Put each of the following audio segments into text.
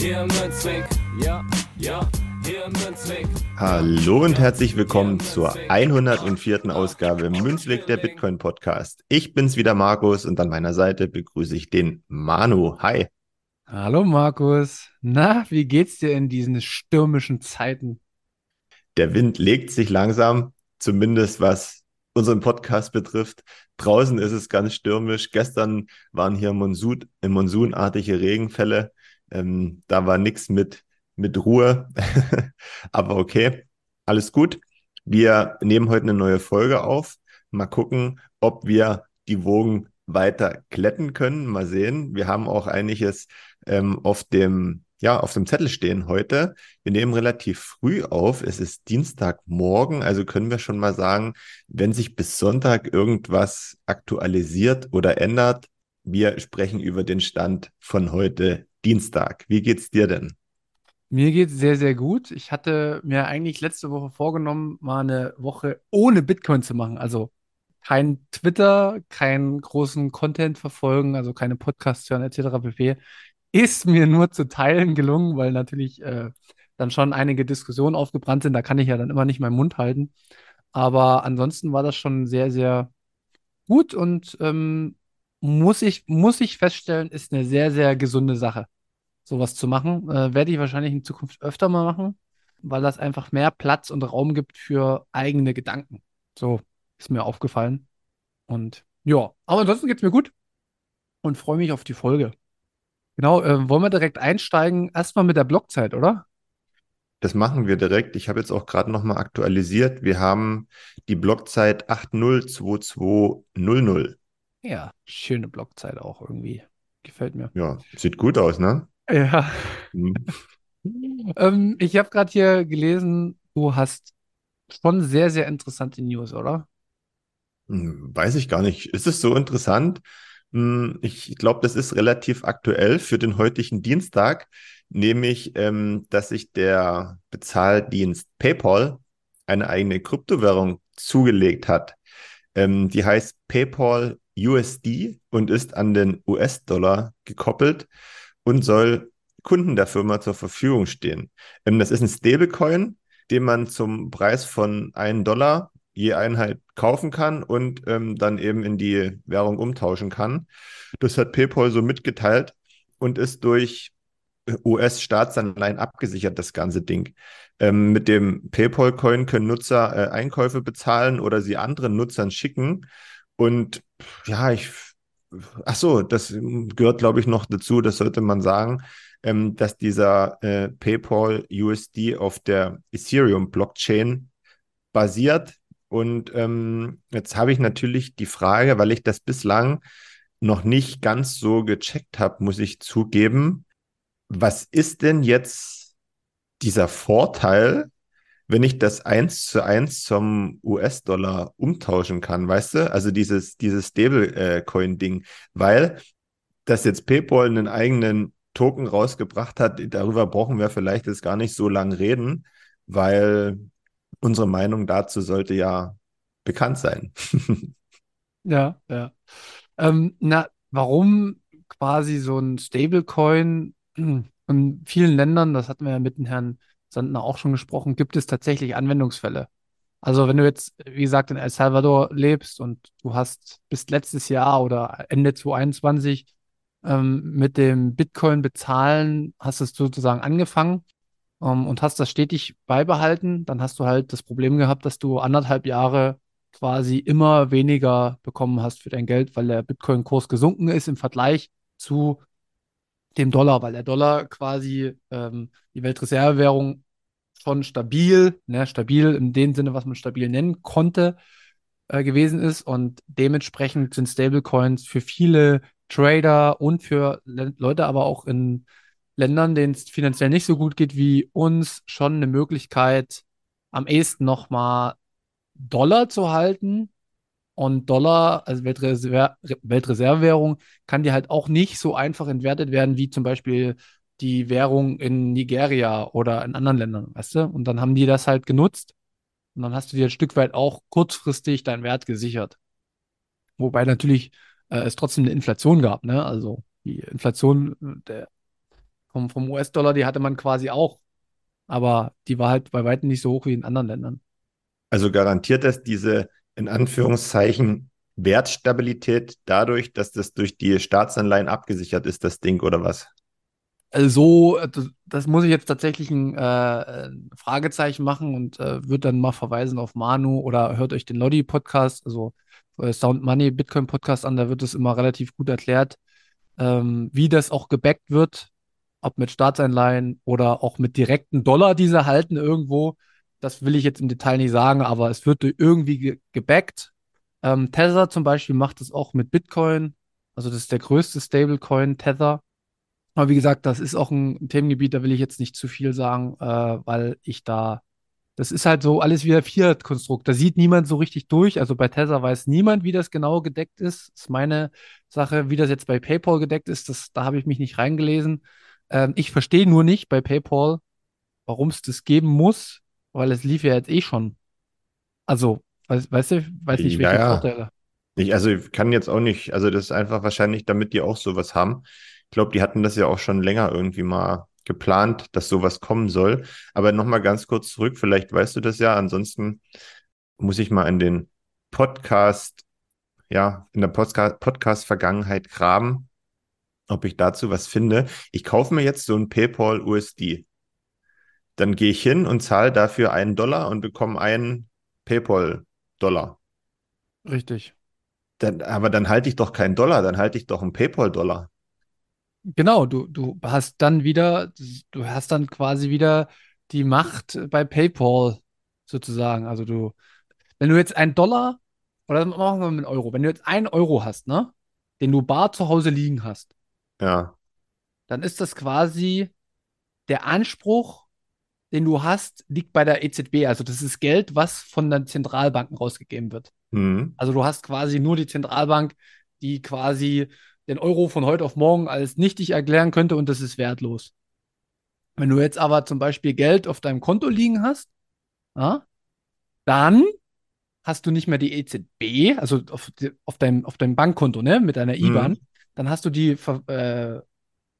Hier im Münzweg, ja, ja. Hallo und herzlich willkommen zur 104. Ausgabe Münzweg der Bitcoin Podcast. Ich bin's wieder Markus und an meiner Seite begrüße ich den Manu. Hi. Hallo Markus. Na, wie geht's dir in diesen stürmischen Zeiten? Der Wind legt sich langsam, zumindest was unseren Podcast betrifft. Draußen ist es ganz stürmisch. Gestern waren hier Monsun, äh, monsunartige Regenfälle. Ähm, da war nichts mit, mit Ruhe. Aber okay, alles gut. Wir nehmen heute eine neue Folge auf. Mal gucken, ob wir die Wogen weiter kletten können. Mal sehen. Wir haben auch einiges ähm, auf dem ja, auf dem Zettel stehen heute. Wir nehmen relativ früh auf. Es ist Dienstagmorgen, also können wir schon mal sagen, wenn sich bis Sonntag irgendwas aktualisiert oder ändert, wir sprechen über den Stand von heute Dienstag. Wie geht's dir denn? Mir geht's sehr, sehr gut. Ich hatte mir eigentlich letzte Woche vorgenommen, mal eine Woche ohne Bitcoin zu machen. Also kein Twitter, keinen großen Content verfolgen, also keine Podcasts hören etc. pp. Ist mir nur zu teilen gelungen, weil natürlich äh, dann schon einige Diskussionen aufgebrannt sind. Da kann ich ja dann immer nicht meinen Mund halten. Aber ansonsten war das schon sehr, sehr gut und ähm, muss ich, muss ich feststellen, ist eine sehr, sehr gesunde Sache, sowas zu machen. Äh, werde ich wahrscheinlich in Zukunft öfter mal machen, weil das einfach mehr Platz und Raum gibt für eigene Gedanken. So ist mir aufgefallen. Und ja, aber ansonsten geht es mir gut und freue mich auf die Folge. Genau, äh, wollen wir direkt einsteigen? Erstmal mit der Blockzeit, oder? Das machen wir direkt. Ich habe jetzt auch gerade nochmal aktualisiert. Wir haben die Blockzeit 802200. Ja, schöne Blockzeit auch irgendwie. Gefällt mir. Ja, sieht gut aus, ne? Ja. Mhm. ähm, ich habe gerade hier gelesen, du hast schon sehr, sehr interessante News, oder? Hm, Weiß ich gar nicht. Ist es so interessant? Hm, Ich glaube, das ist relativ aktuell für den heutigen Dienstag, nämlich, ähm, dass sich der Bezahldienst PayPal eine eigene Kryptowährung zugelegt hat. Ähm, die heißt PayPal USD und ist an den US-Dollar gekoppelt und soll Kunden der Firma zur Verfügung stehen. Ähm, das ist ein Stablecoin, den man zum Preis von 1 Dollar je Einheit kaufen kann und ähm, dann eben in die Währung umtauschen kann. Das hat PayPal so mitgeteilt und ist durch US-Staatsanleihen abgesichert, das ganze Ding. Ähm, mit dem PayPal-Coin können Nutzer äh, Einkäufe bezahlen oder sie anderen Nutzern schicken. Und ja, ich, ach so, das gehört, glaube ich, noch dazu, das sollte man sagen, ähm, dass dieser äh, PayPal USD auf der Ethereum-Blockchain basiert. Und ähm, jetzt habe ich natürlich die Frage, weil ich das bislang noch nicht ganz so gecheckt habe, muss ich zugeben, was ist denn jetzt dieser Vorteil, wenn ich das eins zu eins zum US-Dollar umtauschen kann, weißt du? Also dieses, dieses Stablecoin-Ding, weil dass jetzt PayPal einen eigenen Token rausgebracht hat, darüber brauchen wir vielleicht jetzt gar nicht so lange reden, weil unsere Meinung dazu sollte ja bekannt sein. Ja, ja. Ähm, na, warum quasi so ein Stablecoin in vielen Ländern, das hatten wir ja mit dem Herrn Sandner auch schon gesprochen, gibt es tatsächlich Anwendungsfälle. Also wenn du jetzt, wie gesagt, in El Salvador lebst und du hast bis letztes Jahr oder Ende 2021 ähm, mit dem Bitcoin bezahlen, hast es sozusagen angefangen ähm, und hast das stetig beibehalten, dann hast du halt das Problem gehabt, dass du anderthalb Jahre quasi immer weniger bekommen hast für dein Geld, weil der Bitcoin-Kurs gesunken ist im Vergleich zu dem Dollar, weil der Dollar quasi ähm, die Weltreservewährung schon stabil, ne, stabil in dem Sinne, was man stabil nennen konnte, äh, gewesen ist. Und dementsprechend sind Stablecoins für viele Trader und für Le Leute aber auch in Ländern, denen es finanziell nicht so gut geht wie uns, schon eine Möglichkeit, am ehesten nochmal Dollar zu halten. Und Dollar, also Weltreser Weltreservewährung, kann dir halt auch nicht so einfach entwertet werden wie zum Beispiel die Währung in Nigeria oder in anderen Ländern, weißt du? Und dann haben die das halt genutzt. Und dann hast du dir ein Stück weit auch kurzfristig deinen Wert gesichert. Wobei natürlich äh, es trotzdem eine Inflation gab, ne? Also die Inflation äh, der, vom, vom US-Dollar, die hatte man quasi auch. Aber die war halt bei weitem nicht so hoch wie in anderen Ländern. Also garantiert das diese, in Anführungszeichen, Wertstabilität dadurch, dass das durch die Staatsanleihen abgesichert ist, das Ding oder was? Also, das, das muss ich jetzt tatsächlich ein, äh, Fragezeichen machen und äh, würde dann mal verweisen auf Manu oder hört euch den Lodi-Podcast, also äh, Sound Money Bitcoin-Podcast an, da wird es immer relativ gut erklärt, ähm, wie das auch gebackt wird, ob mit Staatsanleihen oder auch mit direkten Dollar, die sie halten irgendwo. Das will ich jetzt im Detail nicht sagen, aber es wird irgendwie ge gebackt. Ähm, Tether zum Beispiel macht das auch mit Bitcoin. Also das ist der größte Stablecoin, Tether. Aber wie gesagt, das ist auch ein Themengebiet, da will ich jetzt nicht zu viel sagen, äh, weil ich da, das ist halt so alles wieder Fiat-Konstrukt. Da sieht niemand so richtig durch. Also bei Tether weiß niemand, wie das genau gedeckt ist. Das ist meine Sache. Wie das jetzt bei PayPal gedeckt ist, das, da habe ich mich nicht reingelesen. Ähm, ich verstehe nur nicht bei PayPal, warum es das geben muss, weil es lief ja jetzt eh schon. Also, weiß, weißt du, weiß nicht, welche ja. Vorteile. Ich, also ich kann jetzt auch nicht, also das ist einfach wahrscheinlich, damit die auch sowas haben. Ich glaube, die hatten das ja auch schon länger irgendwie mal geplant, dass sowas kommen soll. Aber nochmal ganz kurz zurück, vielleicht weißt du das ja. Ansonsten muss ich mal in den Podcast, ja, in der Podcast, Podcast-Vergangenheit graben, ob ich dazu was finde. Ich kaufe mir jetzt so ein PayPal USD. Dann gehe ich hin und zahle dafür einen Dollar und bekomme einen PayPal-Dollar. Richtig. Dann, aber dann halte ich doch keinen Dollar, dann halte ich doch einen PayPal-Dollar. Genau, du, du hast dann wieder, du hast dann quasi wieder die Macht bei PayPal sozusagen. Also du, wenn du jetzt einen Dollar, oder machen wir mit Euro, wenn du jetzt einen Euro hast, ne, den du bar zu Hause liegen hast, Ja. dann ist das quasi der Anspruch, den du hast, liegt bei der EZB. Also das ist Geld, was von den Zentralbanken rausgegeben wird. Hm. Also du hast quasi nur die Zentralbank, die quasi den Euro von heute auf morgen als nichtig erklären könnte und das ist wertlos. Wenn du jetzt aber zum Beispiel Geld auf deinem Konto liegen hast, ja, dann hast du nicht mehr die EZB, also auf, auf, deinem, auf deinem Bankkonto, ne, mit deiner IBAN, Mhm. dann hast du die, äh,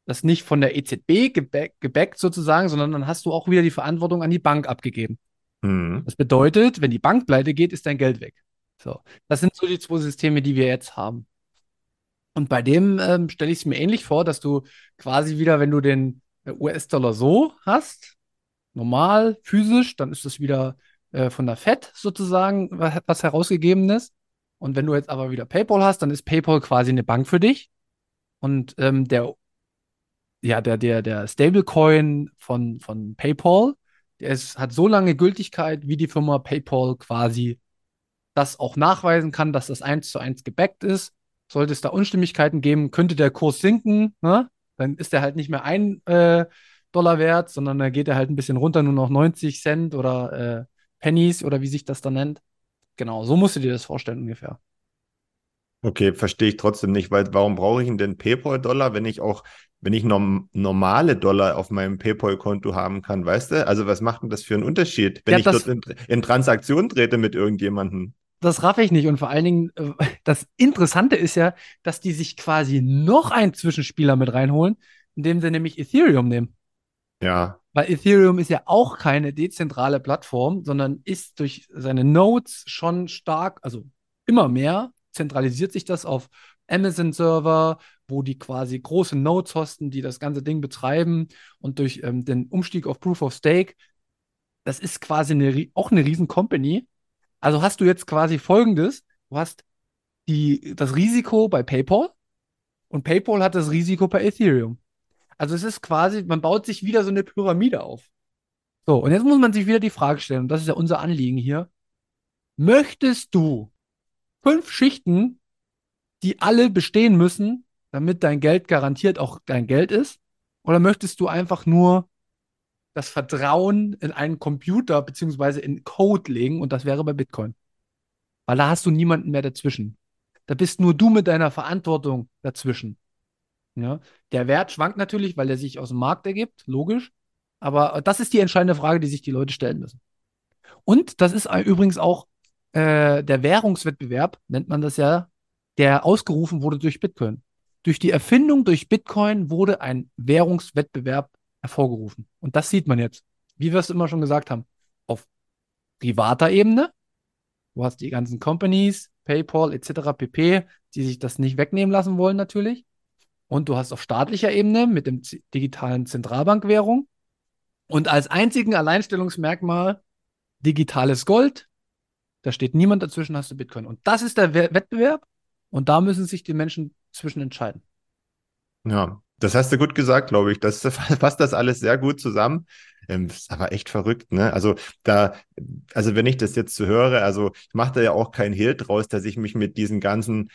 das nicht von der EZB geback, gebackt sozusagen, sondern dann hast du auch wieder die Verantwortung an die Bank abgegeben. Hm. Das bedeutet, wenn die Bank pleite geht, ist dein Geld weg. So, das sind so die zwei Systeme, die wir jetzt haben. Und bei dem ähm, stelle ich es mir ähnlich vor, dass du quasi wieder, wenn du den äh, US-Dollar so hast, normal, physisch, dann ist das wieder äh, von der Fed sozusagen wa- was herausgegeben ist. Und wenn du jetzt aber wieder PayPal hast, dann ist PayPal quasi eine Bank für dich. Und ähm, der, ja, der, der, der Stablecoin von, von PayPal, der ist, hat so lange Gültigkeit, wie die Firma PayPal quasi das auch nachweisen kann, dass das eins zu eins gebackt ist. Sollte es da Unstimmigkeiten geben, könnte der Kurs sinken, ne? Dann ist er halt nicht mehr ein äh, Dollar wert, sondern da geht er halt ein bisschen runter, nur noch 90 Cent oder äh, Pennies oder wie sich das dann nennt. Genau, so musst du dir das vorstellen ungefähr. Okay, verstehe ich trotzdem nicht, weil warum brauche ich denn PayPal-Dollar, wenn ich auch, wenn ich norm normale Dollar auf meinem PayPal-Konto haben kann, weißt du? Also was macht denn das für einen Unterschied, wenn Ja, ich dort in, in Transaktion trete mit irgendjemandem? Das raff ich nicht. Und vor allen Dingen, äh, das Interessante ist ja, dass die sich quasi noch einen Zwischenspieler mit reinholen, indem sie nämlich Ethereum nehmen. Ja, Weil Ethereum ist ja auch keine dezentrale Plattform, sondern ist durch seine Nodes schon stark, also immer mehr, zentralisiert sich das auf Amazon-Server, wo die quasi große Nodes hosten, die das ganze Ding betreiben. Und durch ähm, den Umstieg auf Proof of Stake, das ist quasi eine, auch eine riesen Company. Also hast du jetzt quasi folgendes: Du hast die, das Risiko bei PayPal und PayPal hat das Risiko bei Ethereum. Also es ist quasi, man baut sich wieder so eine Pyramide auf. So, und jetzt muss man sich wieder die Frage stellen, und das ist ja unser Anliegen hier. Möchtest du fünf Schichten, die alle bestehen müssen, damit dein Geld garantiert auch dein Geld ist? Oder möchtest du einfach nur das Vertrauen in einen Computer beziehungsweise in Code legen und das wäre bei Bitcoin? Weil da hast du niemanden mehr dazwischen. Da bist nur du mit deiner Verantwortung dazwischen. Ja? Der Wert schwankt natürlich, weil er sich aus dem Markt ergibt, logisch. Aber das ist die entscheidende Frage, die sich die Leute stellen müssen. Und das ist übrigens auch äh, der Währungswettbewerb, nennt man das ja, der ausgerufen wurde durch Bitcoin. Durch die Erfindung durch Bitcoin wurde ein Währungswettbewerb hervorgerufen. Und das sieht man jetzt, wie wir es immer schon gesagt haben, auf privater Ebene. Du hast die ganzen Companies, PayPal etc. pp, die sich das nicht wegnehmen lassen wollen natürlich. Und du hast auf staatlicher Ebene mit dem digitalen Zentralbankwährung und als einzigen Alleinstellungsmerkmal digitales Gold. Da steht niemand dazwischen, hast du Bitcoin. Und das ist der Wettbewerb. Und da müssen sich die Menschen zwischen entscheiden. Ja, das hast du gut gesagt, glaube ich. Das fasst das alles sehr gut zusammen. Ähm, ist aber echt verrückt, ne? Also da, also wenn ich das jetzt so höre, also ich mache da ja auch kein Hehl draus, dass ich mich mit diesen ganzen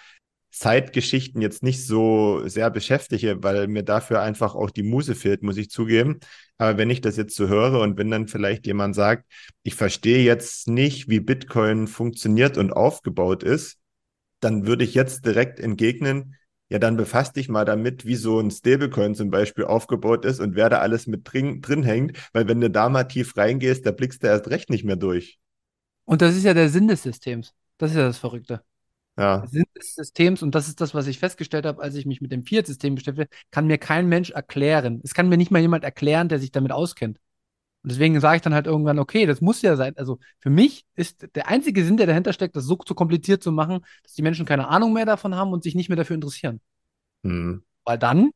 Zeitgeschichten jetzt nicht so sehr beschäftige, weil mir dafür einfach auch die Muse fehlt, muss ich zugeben. Aber wenn ich das jetzt so höre und wenn dann vielleicht jemand sagt, ich verstehe jetzt nicht, wie Bitcoin funktioniert und aufgebaut ist, dann würde ich jetzt direkt entgegnen, ja, dann befasst dich mal damit, wie so ein Stablecoin zum Beispiel aufgebaut ist und wer da alles mit drin, drin hängt, weil wenn du da mal tief reingehst, da blickst du erst recht nicht mehr durch. Und das ist ja der Sinn des Systems. Das ist ja das Verrückte. Ja. Der Sinn des Systems, und das ist das, was ich festgestellt habe, als ich mich mit dem Fiat-System beschäftige, kann mir kein Mensch erklären. Es kann mir nicht mal jemand erklären, der sich damit auskennt. Und deswegen sage ich dann halt irgendwann, okay, das muss ja sein. Also für mich ist der einzige Sinn, der dahinter steckt, das so zu kompliziert zu machen, dass die Menschen keine Ahnung mehr davon haben und sich nicht mehr dafür interessieren. Hm. Weil dann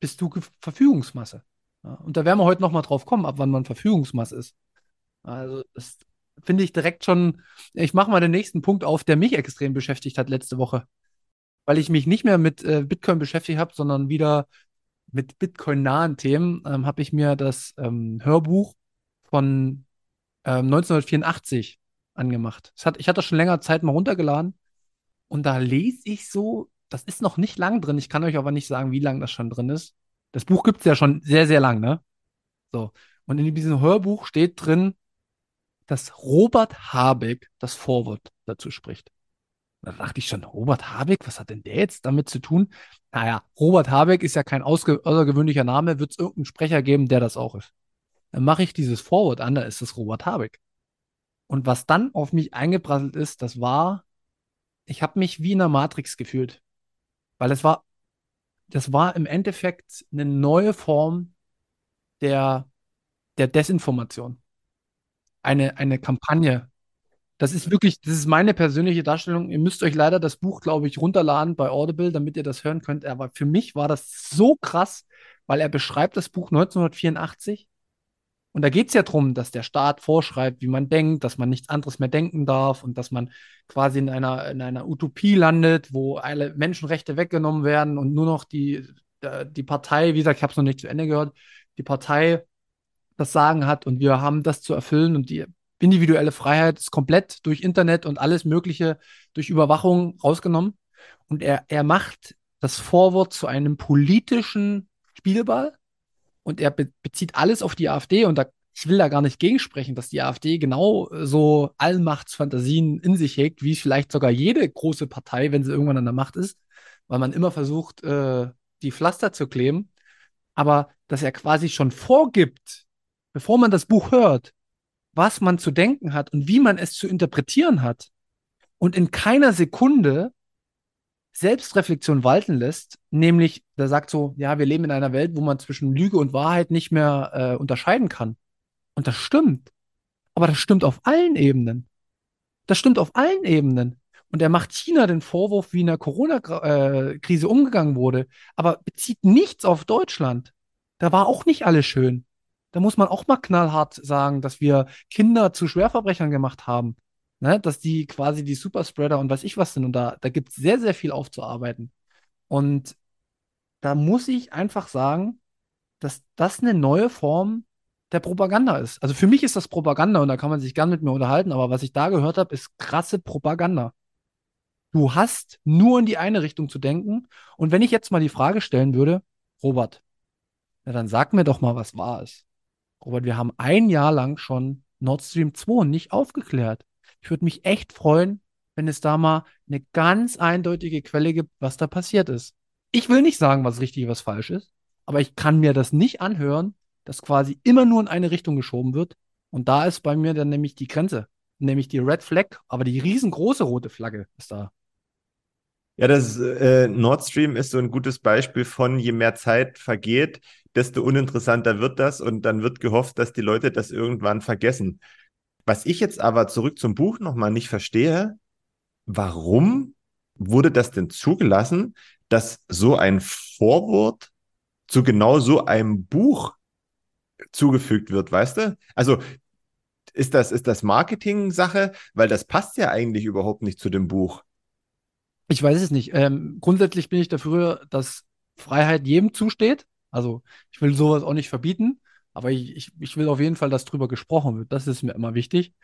bist du Verfügungsmasse. Ja, und da werden wir heute nochmal drauf kommen, ab wann man Verfügungsmasse ist. Also das finde ich direkt schon, ich mache mal den nächsten Punkt auf, der mich extrem beschäftigt hat letzte Woche. Weil ich mich nicht mehr mit äh, Bitcoin beschäftigt habe, sondern wieder mit Bitcoin-nahen Themen ähm, habe ich mir das ähm, Hörbuch von ähm, 1984 angemacht. Hat, ich hatte schon länger Zeit mal runtergeladen und da lese ich so, das ist noch nicht lang drin. Ich kann euch aber nicht sagen, wie lang das schon drin ist. Das Buch gibt es ja schon sehr, sehr lang, ne? So. Und in diesem Hörbuch steht drin, dass Robert Habeck das Vorwort dazu spricht. Da dachte ich schon, Robert Habeck, was hat denn der jetzt damit zu tun? Naja, Robert Habeck ist ja kein außergewöhnlicher Name, wird es irgendeinen Sprecher geben, der das auch ist. Dann mache ich dieses Vorwort an, da ist es Robert Habeck. Und was dann auf mich eingeprasselt ist, das war, ich habe mich wie in der Matrix gefühlt. Weil es war, das war im Endeffekt eine neue Form der, der Desinformation. Eine, eine Kampagne, das ist wirklich, das ist meine persönliche Darstellung. Ihr müsst euch leider das Buch, glaube ich, runterladen bei Audible, damit ihr das hören könnt. Aber für mich war das so krass, weil er beschreibt das Buch 1984. Und da geht es ja darum, dass der Staat vorschreibt, wie man denkt, dass man nichts anderes mehr denken darf und dass man quasi in einer, in einer Utopie landet, wo alle Menschenrechte weggenommen werden und nur noch die, äh, die Partei, wie gesagt, ich habe es noch nicht zu Ende gehört, die Partei das Sagen hat und wir haben das zu erfüllen und die individuelle Freiheit ist komplett durch Internet und alles Mögliche durch Überwachung rausgenommen. Und er, er macht das Vorwort zu einem politischen Spielball und er be bezieht alles auf die AfD und da, ich will da gar nicht gegensprechen, dass die AfD genau so Allmachtsfantasien in sich hegt, wie vielleicht sogar jede große Partei, wenn sie irgendwann an der Macht ist, weil man immer versucht, äh, die Pflaster zu kleben. Aber dass er quasi schon vorgibt, bevor man das Buch hört, was man zu denken hat und wie man es zu interpretieren hat und in keiner Sekunde Selbstreflexion walten lässt, nämlich der sagt so, ja, wir leben in einer Welt, wo man zwischen Lüge und Wahrheit nicht mehr äh, unterscheiden kann. Und das stimmt. Aber das stimmt auf allen Ebenen. Das stimmt auf allen Ebenen. Und er macht China den Vorwurf, wie in der Corona-Krise äh, umgegangen wurde, aber bezieht nichts auf Deutschland. Da war auch nicht alles schön. Da muss man auch mal knallhart sagen, dass wir Kinder zu Schwerverbrechern gemacht haben. Ne? Dass die quasi die Superspreader und weiß ich was sind. Und da, da gibt es sehr, sehr viel aufzuarbeiten. Und da muss ich einfach sagen, dass das eine neue Form der Propaganda ist. Also für mich ist das Propaganda und da kann man sich gern mit mir unterhalten, aber was ich da gehört habe, ist krasse Propaganda. Du hast nur in die eine Richtung zu denken. Und wenn ich jetzt mal die Frage stellen würde, Robert, na dann sag mir doch mal, was war es. Robert, wir haben ein Jahr lang schon Nord Stream 2 nicht aufgeklärt. Ich würde mich echt freuen, wenn es da mal eine ganz eindeutige Quelle gibt, was da passiert ist. Ich will nicht sagen, was richtig, was falsch ist, aber ich kann mir das nicht anhören, dass quasi immer nur in eine Richtung geschoben wird. Und da ist bei mir dann nämlich die Grenze, nämlich die Red Flag, aber die riesengroße rote Flagge ist da. Ja, das äh, Nord Stream ist so ein gutes Beispiel von, je mehr Zeit vergeht, desto uninteressanter wird das und dann wird gehofft, dass die Leute das irgendwann vergessen. Was ich jetzt aber zurück zum Buch nochmal nicht verstehe, warum wurde das denn zugelassen, dass so ein Vorwort zu genau so einem Buch zugefügt wird, weißt du? Also ist das, ist das Marketing-Sache? Weil das passt ja eigentlich überhaupt nicht zu dem Buch. Ich weiß es nicht. Ähm, grundsätzlich bin ich dafür, dass Freiheit jedem zusteht. Also ich will sowas auch nicht verbieten, aber ich, ich, ich will auf jeden Fall, dass drüber gesprochen wird. Das ist mir immer wichtig.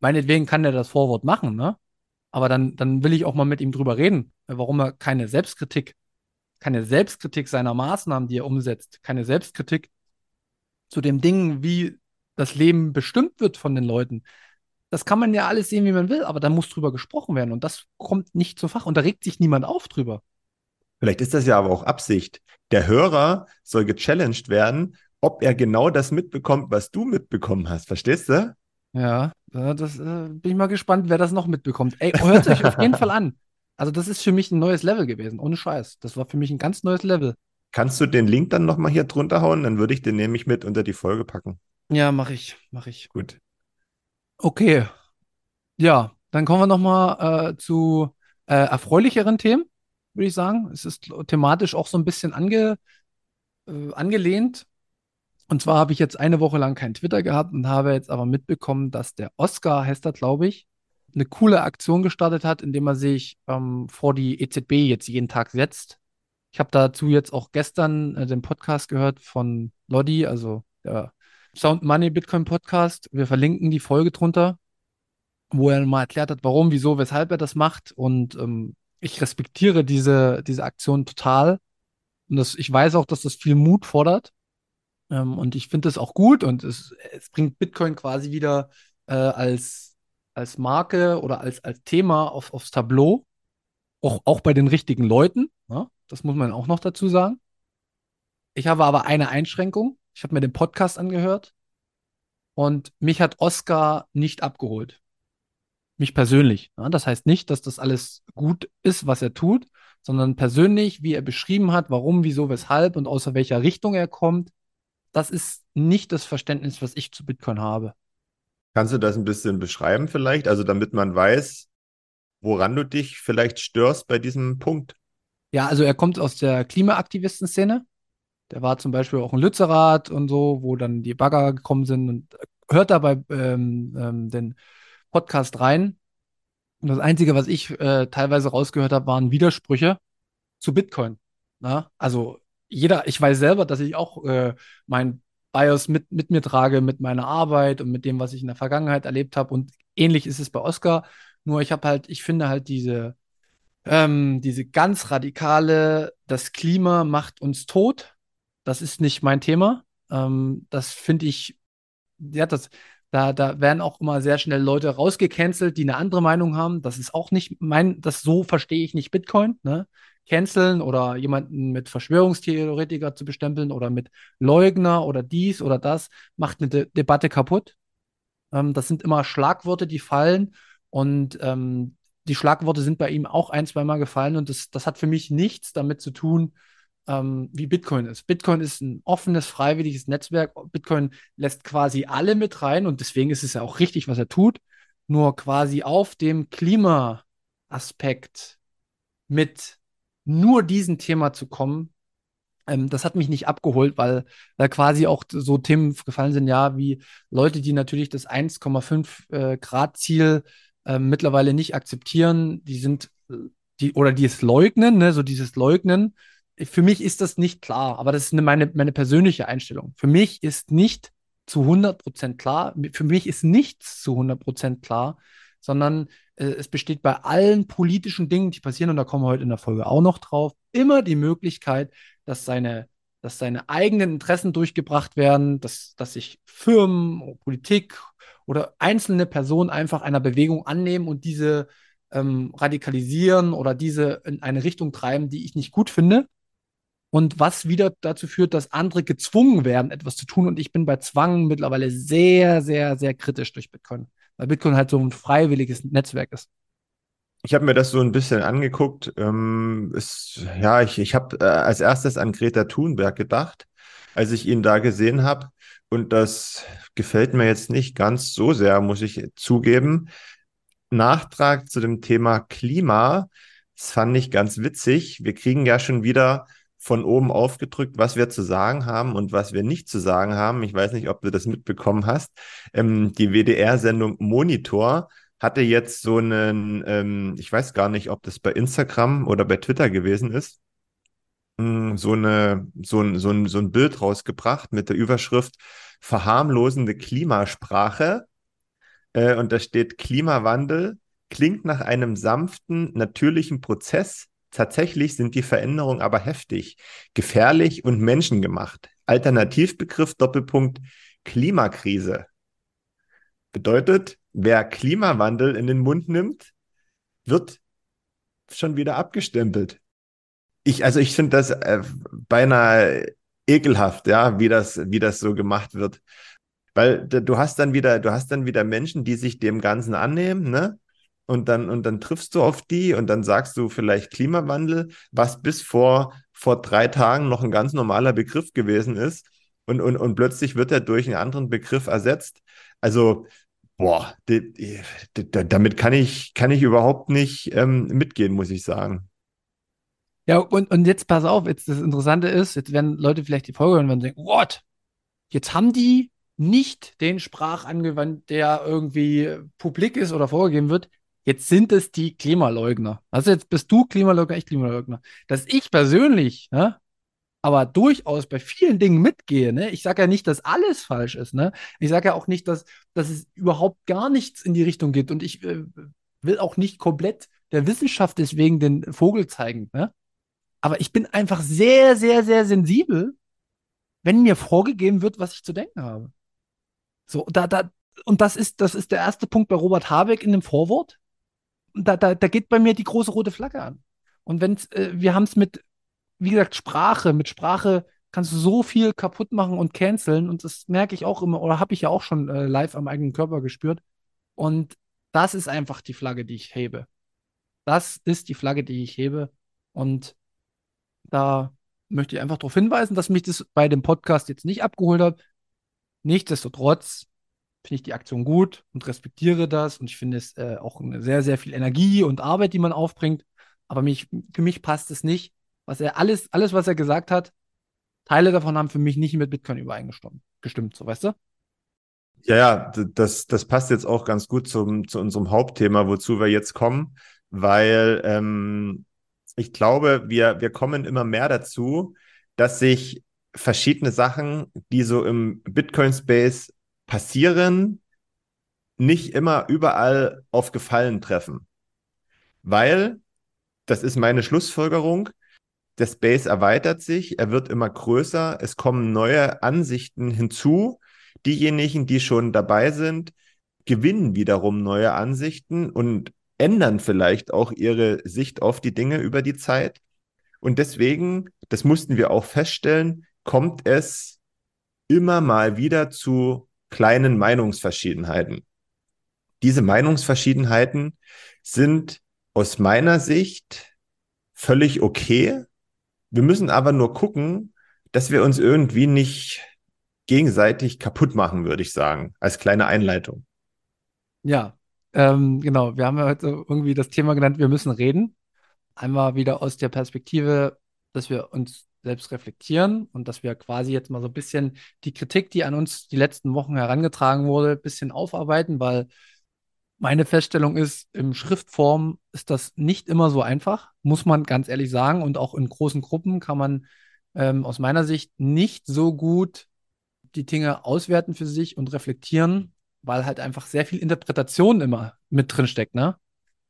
Meinetwegen kann er das Vorwort machen, ne? Aber dann, dann will ich auch mal mit ihm drüber reden, warum er keine Selbstkritik, keine Selbstkritik seiner Maßnahmen, die er umsetzt, keine Selbstkritik zu dem Ding, wie das Leben bestimmt wird von den Leuten, das kann man ja alles sehen, wie man will, aber da muss drüber gesprochen werden und das kommt nicht zu Fach und da regt sich niemand auf drüber. Vielleicht ist das ja aber auch Absicht. Der Hörer soll gechallenged werden, ob er genau das mitbekommt, was du mitbekommen hast. Verstehst du? Ja, das äh, bin ich mal gespannt, wer das noch mitbekommt. Ey, hört euch auf jeden Fall an. Also, das ist für mich ein neues Level gewesen, ohne Scheiß. Das war für mich ein ganz neues Level. Kannst du den Link dann nochmal hier drunter hauen? Dann würde ich den nämlich mit unter die Folge packen. Ja, mache ich, mache ich. Gut. Okay. Ja, dann kommen wir nochmal äh, zu äh, erfreulicheren Themen, würde ich sagen. Es ist thematisch auch so ein bisschen ange, äh, angelehnt. Und zwar habe ich jetzt eine Woche lang kein Twitter gehabt und habe jetzt aber mitbekommen, dass der Oscar, heißt er, glaube ich, eine coole Aktion gestartet hat, indem er sich ähm, vor die EZB jetzt jeden Tag setzt. Ich habe dazu jetzt auch gestern äh, den Podcast gehört von Lodi, also der Sound Money Bitcoin Podcast. Wir verlinken die Folge drunter, wo er mal erklärt hat, warum, wieso, weshalb er das macht. Und ähm, ich respektiere diese, diese Aktion total. Und das, ich weiß auch, dass das viel Mut fordert. Ähm, und ich finde das auch gut und es, es bringt Bitcoin quasi wieder äh, als, als Marke oder als, als Thema auf, aufs Tableau. Auch, auch bei den richtigen Leuten. Ne? Das muss man auch noch dazu sagen. Ich habe aber eine Einschränkung. Ich habe mir den Podcast angehört und mich hat Oscar nicht abgeholt. Mich persönlich. Ja, das heißt nicht, dass das alles gut ist, was er tut, sondern persönlich, wie er beschrieben hat, warum, wieso, weshalb und aus welcher Richtung er kommt. Das ist nicht das Verständnis, was ich zu Bitcoin habe. Kannst du das ein bisschen beschreiben vielleicht? Also damit man weiß, woran du dich vielleicht störst bei diesem Punkt? Ja, also er kommt aus der Klimaaktivisten-Szene. Der war zum Beispiel auch in Lützerath und so, wo dann die Bagger gekommen sind und hört dabei ähm, ähm, den Podcast rein. Und das Einzige, was ich äh, teilweise rausgehört habe, waren Widersprüche zu Bitcoin. Na? Also jeder, ich weiß selber, dass ich auch äh, mein BIOS mit, mit mir trage, mit meiner Arbeit und mit dem, was ich in der Vergangenheit erlebt habe. Und ähnlich ist es bei Oscar. Nur ich habe halt, ich finde halt diese, ähm, diese ganz radikale, das Klima macht uns tot das ist nicht mein Thema. Ähm, das finde ich, ja, das, da, da werden auch immer sehr schnell Leute rausgecancelt, die eine andere Meinung haben. Das ist auch nicht mein, das so verstehe ich nicht Bitcoin. Ne? Canceln oder jemanden mit Verschwörungstheoretiker zu bestempeln oder mit Leugner oder dies oder das macht eine De Debatte kaputt. Ähm, das sind immer Schlagworte, die fallen und ähm, die Schlagworte sind bei ihm auch ein, zweimal gefallen und das, das hat für mich nichts damit zu tun, ähm, wie Bitcoin ist. Bitcoin ist ein offenes, freiwilliges Netzwerk. Bitcoin lässt quasi alle mit rein und deswegen ist es ja auch richtig, was er tut. Nur quasi auf dem Klima-Aspekt mit nur diesem Thema zu kommen, ähm, das hat mich nicht abgeholt, weil da quasi auch so Themen gefallen sind, ja, wie Leute, die natürlich das 1,5 äh, Grad Ziel äh, mittlerweile nicht akzeptieren, die sind äh, die oder die es leugnen, ne, so dieses Leugnen für mich ist das nicht klar, aber das ist eine, meine, meine persönliche Einstellung. Für mich ist nicht zu 100% klar, für mich ist nichts zu 100% klar, sondern äh, es besteht bei allen politischen Dingen, die passieren, und da kommen wir heute in der Folge auch noch drauf, immer die Möglichkeit, dass seine, dass seine eigenen Interessen durchgebracht werden, dass, dass sich Firmen, Politik oder einzelne Personen einfach einer Bewegung annehmen und diese ähm, radikalisieren oder diese in eine Richtung treiben, die ich nicht gut finde. Und was wieder dazu führt, dass andere gezwungen werden, etwas zu tun. Und ich bin bei Zwang mittlerweile sehr, sehr, sehr kritisch durch Bitcoin. Weil Bitcoin halt so ein freiwilliges Netzwerk ist. Ich habe mir das so ein bisschen angeguckt. Ähm, ist, ja, ich, ich habe äh, als erstes an Greta Thunberg gedacht, als ich ihn da gesehen habe. Und das gefällt mir jetzt nicht ganz so sehr, muss ich zugeben. Nachtrag zu dem Thema Klima. Das fand ich ganz witzig. Wir kriegen ja schon wieder von oben aufgedrückt, was wir zu sagen haben und was wir nicht zu sagen haben. Ich weiß nicht, ob du das mitbekommen hast. Ähm, die WDR-Sendung Monitor hatte jetzt so einen, ähm, ich weiß gar nicht, ob das bei Instagram oder bei Twitter gewesen ist, hm, so eine, so ein, so ein, so ein Bild rausgebracht mit der Überschrift verharmlosende Klimasprache. Äh, und da steht Klimawandel klingt nach einem sanften, natürlichen Prozess. Tatsächlich sind die Veränderungen aber heftig, gefährlich und menschengemacht. Alternativbegriff Doppelpunkt Klimakrise. Bedeutet, wer Klimawandel in den Mund nimmt, wird schon wieder abgestempelt. Ich, also ich finde das äh, beinahe ekelhaft, ja, wie das, wie das so gemacht wird. Weil du hast dann wieder, du hast dann wieder Menschen, die sich dem Ganzen annehmen, ne? Und dann, und dann triffst du auf die und dann sagst du vielleicht Klimawandel, was bis vor, vor drei Tagen noch ein ganz normaler Begriff gewesen ist. Und, und, und plötzlich wird er durch einen anderen Begriff ersetzt. Also, boah, damit kann ich, kann ich überhaupt nicht ähm, mitgehen, muss ich sagen. Ja, und, und jetzt pass auf, jetzt das Interessante ist, jetzt werden Leute vielleicht die Folge hören und denken, what? Jetzt haben die nicht den Sprach angewandt, der irgendwie publik ist oder vorgegeben wird. Jetzt sind es die Klimaleugner. Also jetzt bist du Klimaleugner, ich Klimaleugner. Dass ich persönlich, ne, aber durchaus bei vielen Dingen mitgehe. Ne? Ich sage ja nicht, dass alles falsch ist. Ne? Ich sage ja auch nicht, dass, dass es überhaupt gar nichts in die Richtung geht. Und ich äh, will auch nicht komplett der Wissenschaft deswegen den Vogel zeigen. Ne? Aber ich bin einfach sehr, sehr, sehr sensibel, wenn mir vorgegeben wird, was ich zu denken habe. So, da, da, und das ist, das ist der erste Punkt bei Robert Habeck in dem Vorwort. Da, da, da geht bei mir die große rote Flagge an. Und wenn äh, wir haben es mit wie gesagt, Sprache, mit Sprache kannst du so viel kaputt machen und canceln. Und das merke ich auch immer, oder habe ich ja auch schon äh, live am eigenen Körper gespürt. Und das ist einfach die Flagge, die ich hebe. Das ist die Flagge, die ich hebe. Und da möchte ich einfach darauf hinweisen, dass mich das bei dem Podcast jetzt nicht abgeholt hat. Nichtsdestotrotz finde ich die Aktion gut und respektiere das. Und ich finde es äh, auch sehr, sehr viel Energie und Arbeit, die man aufbringt. Aber mich, für mich passt es nicht, was er alles, alles, was er gesagt hat, Teile davon haben für mich nicht mit Bitcoin übereingestimmt, gestimmt, so weißt du? Ja, ja, das, das passt jetzt auch ganz gut zum, zu unserem Hauptthema, wozu wir jetzt kommen, weil ähm, ich glaube, wir, wir kommen immer mehr dazu, dass sich verschiedene Sachen, die so im Bitcoin-Space passieren, nicht immer überall auf Gefallen treffen. Weil, das ist meine Schlussfolgerung, der Space erweitert sich, er wird immer größer, es kommen neue Ansichten hinzu. Diejenigen, die schon dabei sind, gewinnen wiederum neue Ansichten und ändern vielleicht auch ihre Sicht auf die Dinge über die Zeit. Und deswegen, das mussten wir auch feststellen, kommt es immer mal wieder zu kleinen Meinungsverschiedenheiten. Diese Meinungsverschiedenheiten sind aus meiner Sicht völlig okay, wir müssen aber nur gucken, dass wir uns irgendwie nicht gegenseitig kaputt machen, würde ich sagen, als kleine Einleitung. Ja, ähm, genau. Wir haben ja heute irgendwie das Thema genannt, wir müssen reden. Einmal wieder aus der Perspektive, dass wir uns selbst reflektieren und dass wir quasi jetzt mal so ein bisschen die Kritik, die an uns die letzten Wochen herangetragen wurde, ein bisschen aufarbeiten, weil meine Feststellung ist, im Schriftform ist das nicht immer so einfach, muss man ganz ehrlich sagen. Und auch in großen Gruppen kann man ähm, aus meiner Sicht nicht so gut die Dinge auswerten für sich und reflektieren, weil halt einfach sehr viel Interpretation immer mit drin steckt, ne?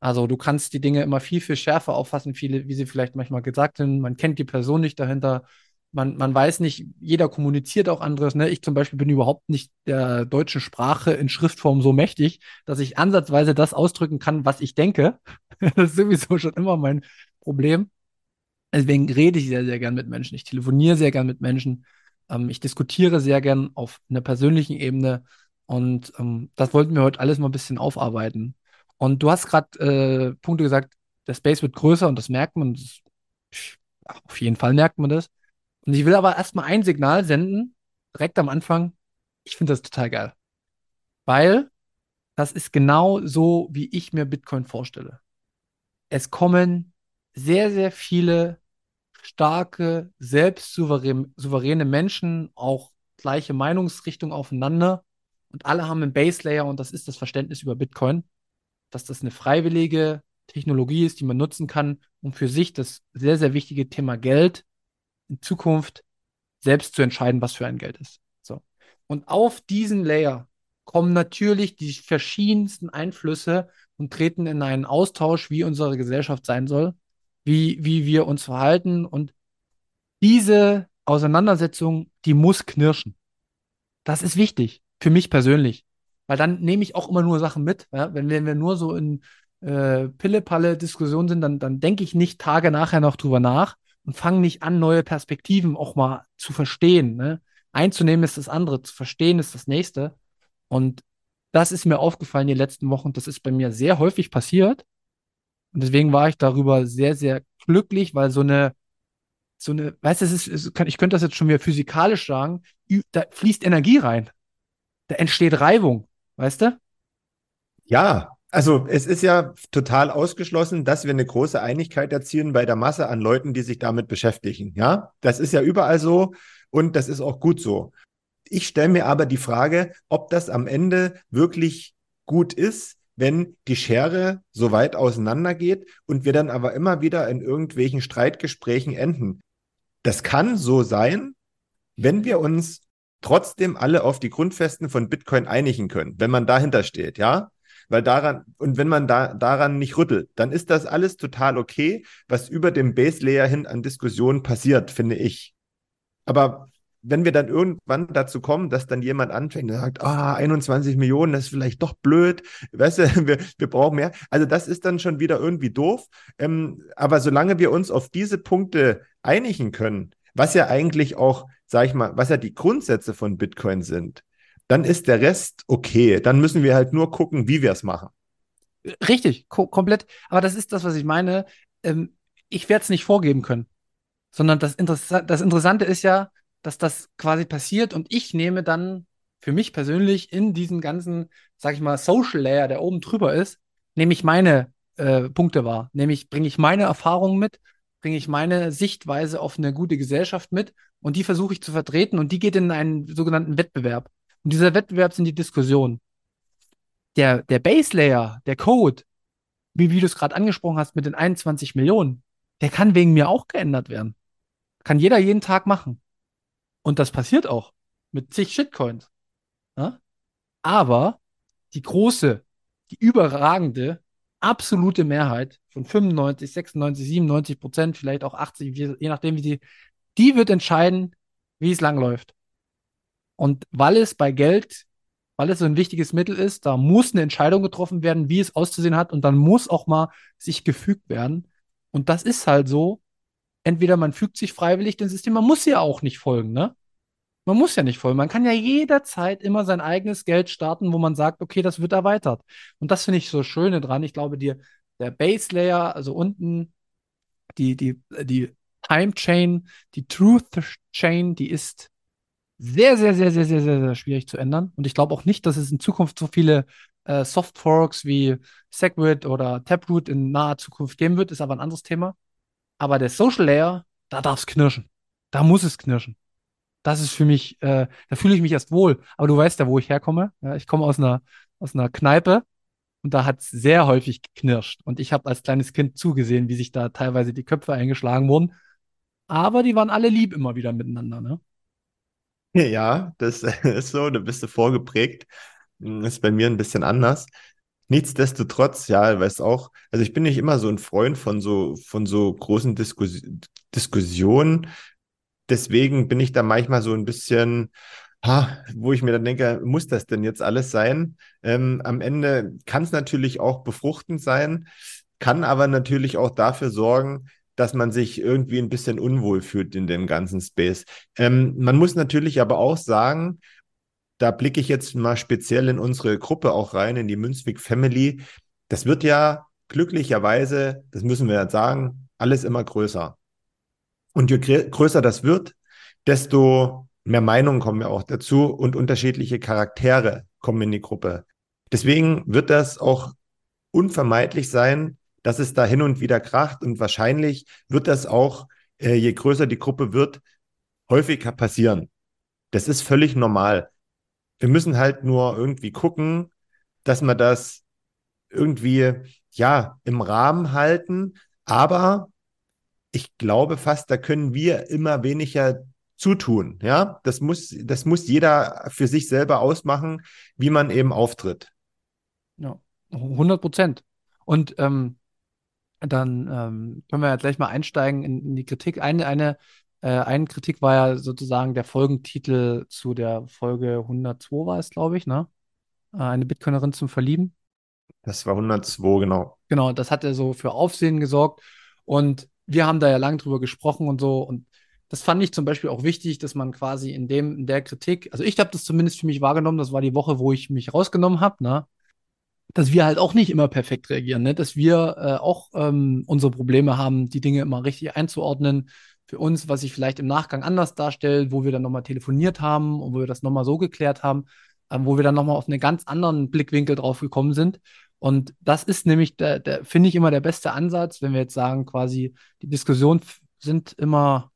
Also du kannst die Dinge immer viel, viel schärfer auffassen, viele, wie sie vielleicht manchmal gesagt sind. Man kennt die Person nicht dahinter. Man, man weiß nicht, jeder kommuniziert auch anderes. Ne? Ich zum Beispiel bin überhaupt nicht der deutschen Sprache in Schriftform so mächtig, dass ich ansatzweise das ausdrücken kann, was ich denke. das ist sowieso schon immer mein Problem. Deswegen rede ich sehr, sehr gern mit Menschen. Ich telefoniere sehr gern mit Menschen. Ähm, ich diskutiere sehr gern auf einer persönlichen Ebene. Und ähm, das wollten wir heute alles mal ein bisschen aufarbeiten. Und du hast gerade äh, Punkte gesagt, der Space wird größer und das merkt man. Das, auf jeden Fall merkt man das. Und ich will aber erstmal ein Signal senden, direkt am Anfang. Ich finde das total geil. Weil das ist genau so, wie ich mir Bitcoin vorstelle. Es kommen sehr, sehr viele starke, selbstsouveräne Menschen, auch gleiche Meinungsrichtung aufeinander. Und alle haben einen Base Layer und das ist das Verständnis über Bitcoin, dass das eine freiwillige Technologie ist, die man nutzen kann, um für sich das sehr, sehr wichtige Thema Geld in Zukunft selbst zu entscheiden, was für ein Geld ist. So. Und auf diesen Layer kommen natürlich die verschiedensten Einflüsse und treten in einen Austausch, wie unsere Gesellschaft sein soll wie, wie wir uns verhalten. Und diese Auseinandersetzung, die muss knirschen. Das ist wichtig für mich persönlich. Weil dann nehme ich auch immer nur Sachen mit. Ja? Wenn, wenn wir nur so in äh, Pille-Palle-Diskussionen sind, dann, dann denke ich nicht Tage nachher noch drüber nach und fange nicht an, neue Perspektiven auch mal zu verstehen. Ne? Einzunehmen ist das andere, zu verstehen ist das nächste. Und das ist mir aufgefallen die letzten Wochen. Das ist bei mir sehr häufig passiert. Und deswegen war ich darüber sehr, sehr glücklich, weil so eine, so eine, weißt du, es ist, ich könnte das jetzt schon wieder physikalisch sagen, da fließt Energie rein. Da entsteht Reibung, weißt du? Ja, also es ist ja total ausgeschlossen, dass wir eine große Einigkeit erzielen bei der Masse an Leuten, die sich damit beschäftigen. Ja, das ist ja überall so und das ist auch gut so. Ich stelle mir aber die Frage, ob das am Ende wirklich gut ist, wenn die Schere so weit auseinandergeht und wir dann aber immer wieder in irgendwelchen Streitgesprächen enden. Das kann so sein, wenn wir uns trotzdem alle auf die Grundfesten von Bitcoin einigen können, wenn man dahinter steht, ja? Weil daran, und wenn man da, daran nicht rüttelt, dann ist das alles total okay, was über dem Base Layer hin an Diskussionen passiert, finde ich. Aber wenn wir dann irgendwann dazu kommen, dass dann jemand anfängt und sagt, ah, 21 Millionen, das ist vielleicht doch blöd, weißt du, wir, wir brauchen mehr. Also das ist dann schon wieder irgendwie doof. Ähm, aber solange wir uns auf diese Punkte einigen können, was ja eigentlich auch, sag ich mal, was ja die Grundsätze von Bitcoin sind, dann ist der Rest okay. Dann müssen wir halt nur gucken, wie wir es machen. Richtig, ko komplett. Aber das ist das, was ich meine. Ähm, ich werde es nicht vorgeben können, sondern das, Interessa das Interessante ist ja, dass das quasi passiert und ich nehme dann für mich persönlich in diesem ganzen, sag ich mal, Social Layer, der oben drüber ist, nehme ich meine äh, Punkte wahr. Nämlich bringe ich meine Erfahrungen mit, bringe ich meine Sichtweise auf eine gute Gesellschaft mit und die versuche ich zu vertreten und die geht in einen sogenannten Wettbewerb. Und dieser Wettbewerb sind die Diskussionen. Der, der Base Layer, der Code, wie, wie du es gerade angesprochen hast mit den 21 Millionen, der kann wegen mir auch geändert werden. Kann jeder jeden Tag machen. Und das passiert auch mit zig Shitcoins. Ja? Aber die große, die überragende, absolute Mehrheit von 95, 96, 97 Prozent, vielleicht auch 80, je nachdem, wie die, die wird entscheiden, wie es langläuft. Und weil es bei Geld, weil es so ein wichtiges Mittel ist, da muss eine Entscheidung getroffen werden, wie es auszusehen hat und dann muss auch mal sich gefügt werden. Und das ist halt so, entweder man fügt sich freiwillig dem System, man muss ja auch nicht folgen, ne? Man muss ja nicht folgen. Man kann ja jederzeit immer sein eigenes Geld starten, wo man sagt, okay, das wird erweitert. Und das finde ich so schöne dran. Ich glaube, dir, der Base Layer, also unten die, die, die Time Chain, die Truth Chain, die ist sehr, sehr, sehr, sehr, sehr, sehr, sehr schwierig zu ändern. Und ich glaube auch nicht, dass es in Zukunft so viele äh, Soft Forks wie Segwit oder Taproot in naher Zukunft geben wird, ist aber ein anderes Thema. Aber der Social Layer, da darf es knirschen. Da muss es knirschen. Das ist für mich, äh, da fühle ich mich erst wohl. Aber du weißt ja, wo ich herkomme. Ja, ich komme aus einer, aus einer Kneipe und da hat es sehr häufig geknirscht. Und ich habe als kleines Kind zugesehen, wie sich da teilweise die Köpfe eingeschlagen wurden. Aber die waren alle lieb immer wieder miteinander, ne? Ja, das ist so, da bist du vorgeprägt. Hm, ist bei mir ein bisschen anders. Nichtsdestotrotz, ja, weiß auch, also ich bin nicht immer so ein Freund von so, von so großen Diskus Diskussionen. Deswegen bin ich da manchmal so ein bisschen, ha, wo ich mir dann denke, muss das denn jetzt alles sein? Ähm, am Ende kann es natürlich auch befruchtend sein, kann aber natürlich auch dafür sorgen, dass man sich irgendwie ein bisschen unwohl fühlt in dem ganzen Space. Ähm, man muss natürlich aber auch sagen, da blicke ich jetzt mal speziell in unsere Gruppe auch rein, in die Münzwig Family. Das wird ja glücklicherweise, das müssen wir jetzt sagen, alles immer größer. Und je größer das wird, desto mehr Meinungen kommen ja auch dazu und unterschiedliche Charaktere kommen in die Gruppe. Deswegen wird das auch unvermeidlich sein, dass es da hin und wieder kracht und wahrscheinlich wird das auch, äh, je größer die Gruppe wird, häufiger passieren. Das ist völlig normal. Wir müssen halt nur irgendwie gucken, dass wir das irgendwie, ja, im Rahmen halten. Aber ich glaube fast, da können wir immer weniger zutun. Ja, das muss, das muss jeder für sich selber ausmachen, wie man eben auftritt. Ja, 100 Prozent. Und ähm, dann ähm, können wir ja gleich mal einsteigen in, in die Kritik. Eine, eine äh, eine Kritik war ja sozusagen der Folgentitel zu der Folge 102 war es, glaube ich, ne? Äh, eine Bitcoinerin zum Verlieben. Das war 102, genau. Genau, das hat ja so für Aufsehen gesorgt. Und wir haben da ja lang drüber gesprochen und so. Und das fand ich zum Beispiel auch wichtig, dass man quasi in dem, in der Kritik, also ich habe das zumindest für mich wahrgenommen, das war die Woche, wo ich mich rausgenommen habe, ne? Dass wir halt auch nicht immer perfekt reagieren, ne? Dass wir äh, auch ähm, unsere Probleme haben, die Dinge immer richtig einzuordnen, für uns, was sich vielleicht im Nachgang anders darstellt, wo wir dann nochmal telefoniert haben und wo wir das nochmal so geklärt haben, ähm, wo wir dann nochmal auf einen ganz anderen Blickwinkel drauf gekommen sind. Und das ist nämlich, der, der finde ich immer der beste Ansatz, wenn wir jetzt sagen, quasi, die Diskussionen sind immer,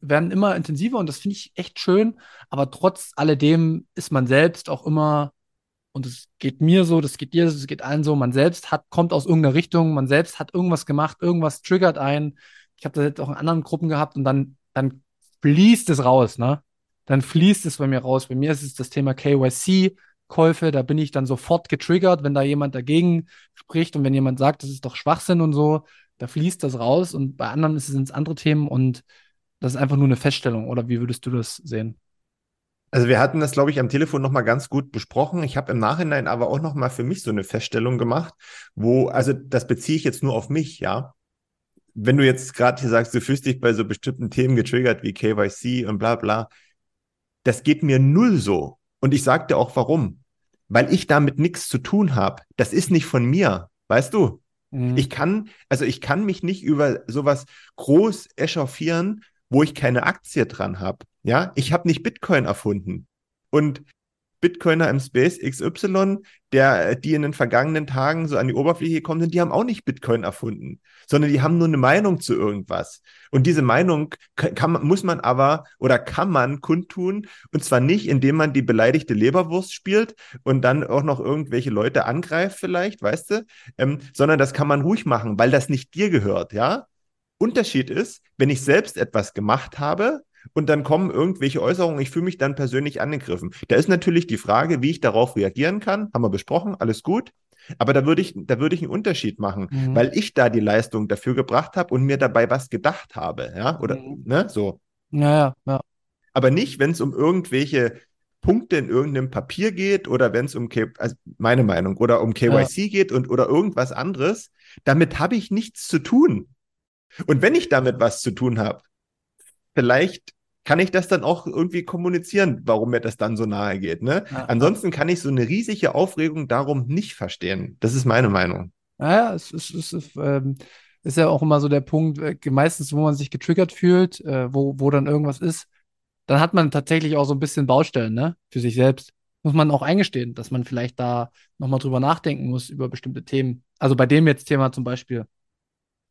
werden immer intensiver und das finde ich echt schön. Aber trotz alledem ist man selbst auch immer, und es geht mir so, das geht dir so, es geht allen so, man selbst hat, kommt aus irgendeiner Richtung, man selbst hat irgendwas gemacht, irgendwas triggert einen ich habe das jetzt auch in anderen Gruppen gehabt und dann, dann fließt es raus, ne? Dann fließt es bei mir raus. Bei mir ist es das Thema KYC. Käufe, da bin ich dann sofort getriggert, wenn da jemand dagegen spricht und wenn jemand sagt, das ist doch Schwachsinn und so, da fließt das raus und bei anderen ist es ins andere Themen und das ist einfach nur eine Feststellung. Oder wie würdest du das sehen? Also wir hatten das, glaube ich, am Telefon nochmal ganz gut besprochen. Ich habe im Nachhinein aber auch nochmal für mich so eine Feststellung gemacht, wo, also das beziehe ich jetzt nur auf mich, ja wenn du jetzt gerade hier sagst, du fühlst dich bei so bestimmten Themen getriggert wie KYC und bla bla, das geht mir null so. Und ich sag dir auch warum. Weil ich damit nichts zu tun habe. Das ist nicht von mir, weißt du? Mhm. Ich kann, also ich kann mich nicht über sowas groß echauffieren, wo ich keine Aktie dran habe. Ja, ich habe nicht Bitcoin erfunden. Und Bitcoiner im Space XY, der, die in den vergangenen Tagen so an die Oberfläche gekommen sind, die haben auch nicht Bitcoin erfunden, sondern die haben nur eine Meinung zu irgendwas. Und diese Meinung kann, muss man aber oder kann man kundtun, und zwar nicht, indem man die beleidigte Leberwurst spielt und dann auch noch irgendwelche Leute angreift, vielleicht, weißt du, ähm, sondern das kann man ruhig machen, weil das nicht dir gehört, ja. Unterschied ist, wenn ich selbst etwas gemacht habe, und dann kommen irgendwelche Äußerungen, ich fühle mich dann persönlich angegriffen. Da ist natürlich die Frage, wie ich darauf reagieren kann, haben wir besprochen, alles gut. Aber da würde ich, da würde ich einen Unterschied machen, mhm. weil ich da die Leistung dafür gebracht habe und mir dabei was gedacht habe, ja, oder, mhm. ne, so. Ja, ja, ja. Aber nicht, wenn es um irgendwelche Punkte in irgendeinem Papier geht oder wenn es um, K also meine Meinung, oder um KYC ja. geht und oder irgendwas anderes, damit habe ich nichts zu tun. Und wenn ich damit was zu tun habe, vielleicht kann ich das dann auch irgendwie kommunizieren, warum mir das dann so nahe geht. Ne? Ja. Ansonsten kann ich so eine riesige Aufregung darum nicht verstehen. Das ist meine Meinung. Naja, es ist, es ist, ähm, ist ja auch immer so der Punkt, äh, meistens, wo man sich getriggert fühlt, äh, wo, wo dann irgendwas ist, dann hat man tatsächlich auch so ein bisschen Baustellen, ne? Für sich selbst. Muss man auch eingestehen, dass man vielleicht da nochmal drüber nachdenken muss über bestimmte Themen. Also bei dem jetzt Thema zum Beispiel.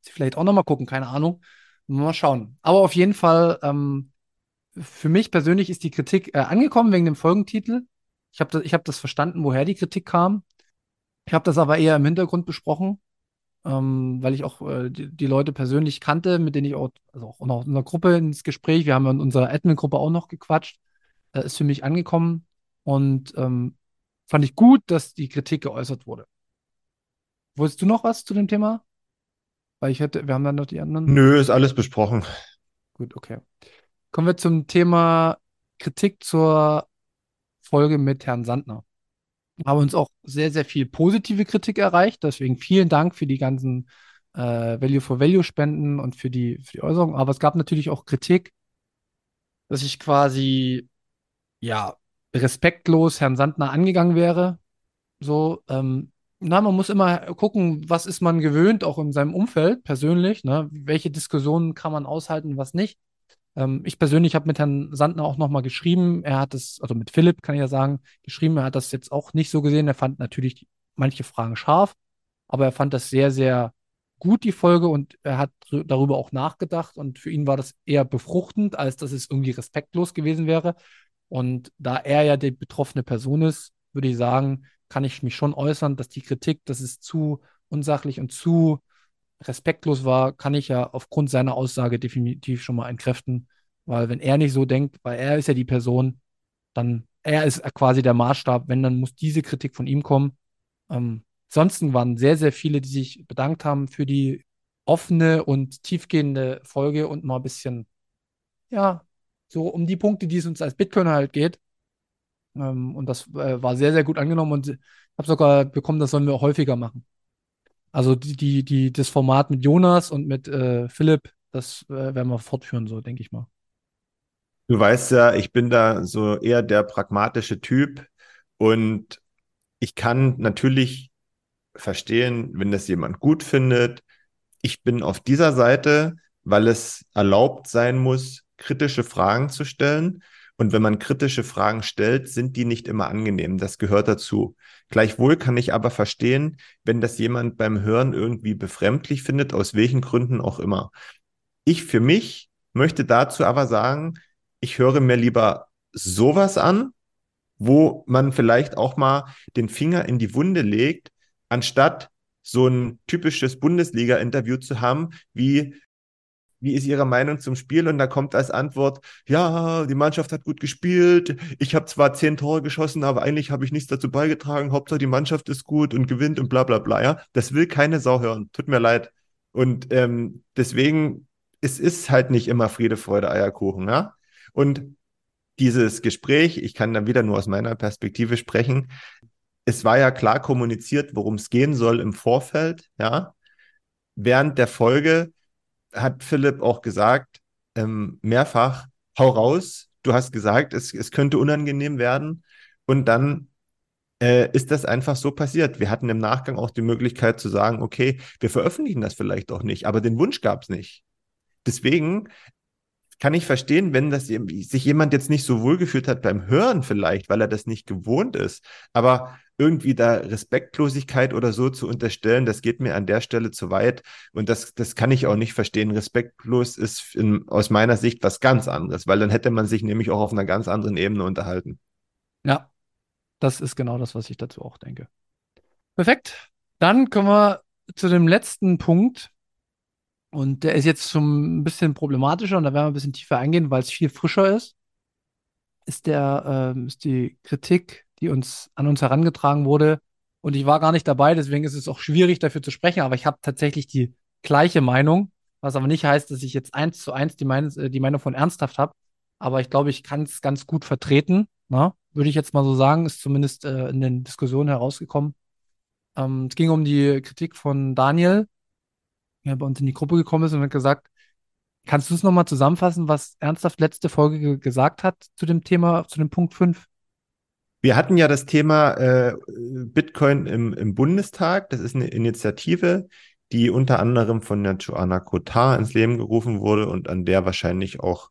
Vielleicht auch nochmal gucken, keine Ahnung. Mal schauen. Aber auf jeden Fall, ähm, für mich persönlich ist die Kritik äh, angekommen wegen dem Folgentitel. Ich habe das, hab das verstanden, woher die Kritik kam. Ich habe das aber eher im Hintergrund besprochen, ähm, weil ich auch äh, die, die, Leute persönlich kannte, mit denen ich auch, also auch in der Gruppe ins Gespräch, wir haben in unserer Admin-Gruppe auch noch gequatscht, äh, ist für mich angekommen. Und ähm, fand ich gut, dass die Kritik geäußert wurde. Wolltest du noch was zu dem Thema? Weil ich hätte, wir haben dann noch die anderen. Nö, ist alles besprochen. Gut, okay. Kommen wir zum Thema Kritik zur Folge mit Herrn Sandner. Haben uns auch sehr, sehr viel positive Kritik erreicht. Deswegen vielen Dank für die ganzen äh, Value for Value Spenden und für die, für die Äußerung. Aber es gab natürlich auch Kritik, dass ich quasi, ja, respektlos Herrn Sandner angegangen wäre. So, ähm, na, man muss immer gucken, was ist man gewöhnt, auch in seinem Umfeld persönlich, ne? Welche Diskussionen kann man aushalten, was nicht. Ähm, ich persönlich habe mit Herrn Sandner auch nochmal geschrieben. Er hat es, also mit Philipp kann ich ja sagen, geschrieben. Er hat das jetzt auch nicht so gesehen. Er fand natürlich manche Fragen scharf, aber er fand das sehr, sehr gut, die Folge, und er hat darüber auch nachgedacht. Und für ihn war das eher befruchtend, als dass es irgendwie respektlos gewesen wäre. Und da er ja die betroffene Person ist, würde ich sagen, kann ich mich schon äußern, dass die Kritik, dass es zu unsachlich und zu respektlos war, kann ich ja aufgrund seiner Aussage definitiv schon mal entkräften. Weil wenn er nicht so denkt, weil er ist ja die Person, dann er ist quasi der Maßstab, wenn, dann muss diese Kritik von ihm kommen. Ähm, ansonsten waren sehr, sehr viele, die sich bedankt haben für die offene und tiefgehende Folge und mal ein bisschen, ja, so um die Punkte, die es uns als Bitcoin halt geht. Ähm, und das äh, war sehr, sehr gut angenommen und ich habe sogar bekommen, das sollen wir häufiger machen. Also die, die, die, das Format mit Jonas und mit äh, Philipp, das äh, werden wir fortführen, so denke ich mal. Du weißt ja, ich bin da so eher der pragmatische Typ und ich kann natürlich verstehen, wenn das jemand gut findet. Ich bin auf dieser Seite, weil es erlaubt sein muss, kritische Fragen zu stellen. Und wenn man kritische Fragen stellt, sind die nicht immer angenehm. Das gehört dazu. Gleichwohl kann ich aber verstehen, wenn das jemand beim Hören irgendwie befremdlich findet, aus welchen Gründen auch immer. Ich für mich möchte dazu aber sagen, ich höre mir lieber sowas an, wo man vielleicht auch mal den Finger in die Wunde legt, anstatt so ein typisches Bundesliga-Interview zu haben, wie wie ist Ihre Meinung zum Spiel? Und da kommt als Antwort, ja, die Mannschaft hat gut gespielt. Ich habe zwar zehn Tore geschossen, aber eigentlich habe ich nichts dazu beigetragen. Hauptsache die Mannschaft ist gut und gewinnt und bla bla bla. Ja, das will keine Sau hören. Tut mir leid. Und ähm, deswegen, es ist halt nicht immer Friede, Freude, Eierkuchen. Ja, und dieses Gespräch, ich kann dann wieder nur aus meiner Perspektive sprechen. Es war ja klar kommuniziert, worum es gehen soll im Vorfeld. Ja, während der Folge hat Philipp auch gesagt, ähm, mehrfach, hau raus, du hast gesagt, es, es könnte unangenehm werden. Und dann äh, ist das einfach so passiert. Wir hatten im Nachgang auch die Möglichkeit zu sagen, okay, wir veröffentlichen das vielleicht auch nicht, aber den Wunsch gab es nicht. Deswegen kann ich verstehen, wenn das sich jemand jetzt nicht so wohlgefühlt hat beim Hören vielleicht, weil er das nicht gewohnt ist. Aber irgendwie da Respektlosigkeit oder so zu unterstellen, das geht mir an der Stelle zu weit. Und das, das kann ich auch nicht verstehen. Respektlos ist in, aus meiner Sicht was ganz anderes, weil dann hätte man sich nämlich auch auf einer ganz anderen Ebene unterhalten. Ja, das ist genau das, was ich dazu auch denke. Perfekt. Dann kommen wir zu dem letzten Punkt. Und der ist jetzt schon ein bisschen problematischer und da werden wir ein bisschen tiefer eingehen, weil es viel frischer ist. Ist der, äh, ist die Kritik die uns an uns herangetragen wurde. Und ich war gar nicht dabei, deswegen ist es auch schwierig dafür zu sprechen, aber ich habe tatsächlich die gleiche Meinung, was aber nicht heißt, dass ich jetzt eins zu eins die, Mein äh, die Meinung von Ernsthaft habe. Aber ich glaube, ich kann es ganz gut vertreten. Na? Ne? Würde ich jetzt mal so sagen, ist zumindest äh, in den Diskussionen herausgekommen. Ähm, es ging um die Kritik von Daniel, der bei uns in die Gruppe gekommen ist und hat gesagt, kannst du es nochmal zusammenfassen, was Ernsthaft letzte Folge gesagt hat zu dem Thema, zu dem Punkt 5? Wir hatten ja das Thema äh, Bitcoin im, im Bundestag. Das ist eine Initiative, die unter anderem von der Joanna Kotar ins Leben gerufen wurde und an der wahrscheinlich auch,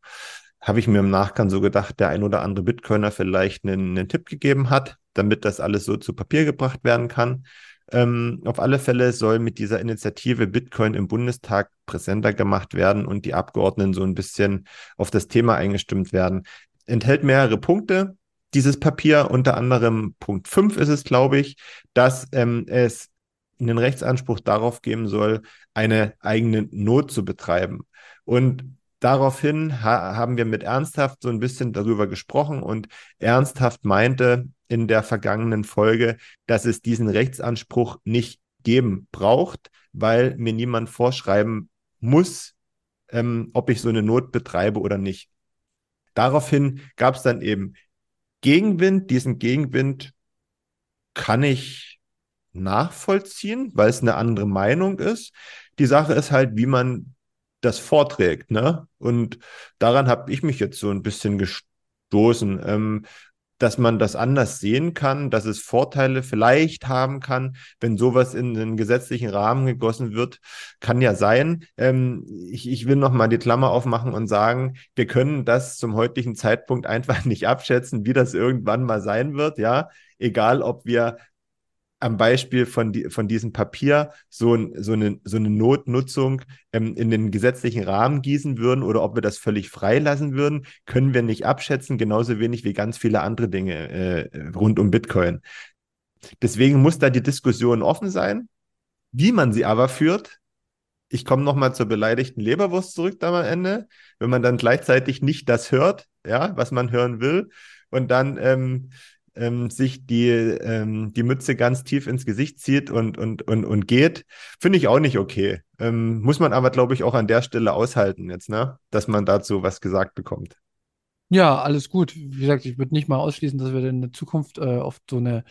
habe ich mir im Nachgang so gedacht, der ein oder andere Bitcoiner vielleicht einen, einen Tipp gegeben hat, damit das alles so zu Papier gebracht werden kann. Ähm, auf alle Fälle soll mit dieser Initiative Bitcoin im Bundestag präsenter gemacht werden und die Abgeordneten so ein bisschen auf das Thema eingestimmt werden. Enthält mehrere Punkte dieses Papier, unter anderem Punkt 5 ist es, glaube ich, dass ähm, es einen Rechtsanspruch darauf geben soll, eine eigene Not zu betreiben. Und daraufhin ha haben wir mit Ernsthaft so ein bisschen darüber gesprochen und Ernsthaft meinte, in der vergangenen Folge, dass es diesen Rechtsanspruch nicht geben braucht, weil mir niemand vorschreiben muss, ähm, ob ich so eine Not betreibe oder nicht. Daraufhin gab es dann eben Gegenwind. Diesen Gegenwind kann ich nachvollziehen, weil es eine andere Meinung ist. Die Sache ist halt, wie man das vorträgt, ne? Und daran habe ich mich jetzt so ein bisschen gestoßen. Ähm, dass man das anders sehen kann, dass es Vorteile vielleicht haben kann, wenn sowas in den gesetzlichen Rahmen gegossen wird, kann ja sein. Ähm, ich, ich will noch mal die Klammer aufmachen und sagen, wir können das zum heutigen Zeitpunkt einfach nicht abschätzen, wie das irgendwann mal sein wird, ja. Egal, ob wir am Beispiel von, die, von diesem Papier so, so, eine, so eine Notnutzung ähm, in den gesetzlichen Rahmen gießen würden oder ob wir das völlig freilassen würden, können wir nicht abschätzen, genauso wenig wie ganz viele andere Dinge äh, rund um Bitcoin. Deswegen muss da die Diskussion offen sein. Wie man sie aber führt, ich komme nochmal zur beleidigten Leberwurst zurück da am Ende, wenn man dann gleichzeitig nicht das hört, ja, was man hören will, und dann ähm, ähm, sich die, ähm, die Mütze ganz tief ins Gesicht zieht und, und, und, und geht, finde ich auch nicht okay. Ähm, muss man aber, glaube ich, auch an der Stelle aushalten jetzt, ne? dass man dazu was gesagt bekommt. Ja, alles gut. Wie gesagt, ich würde nicht mal ausschließen, dass wir in der Zukunft äh, oft so eine,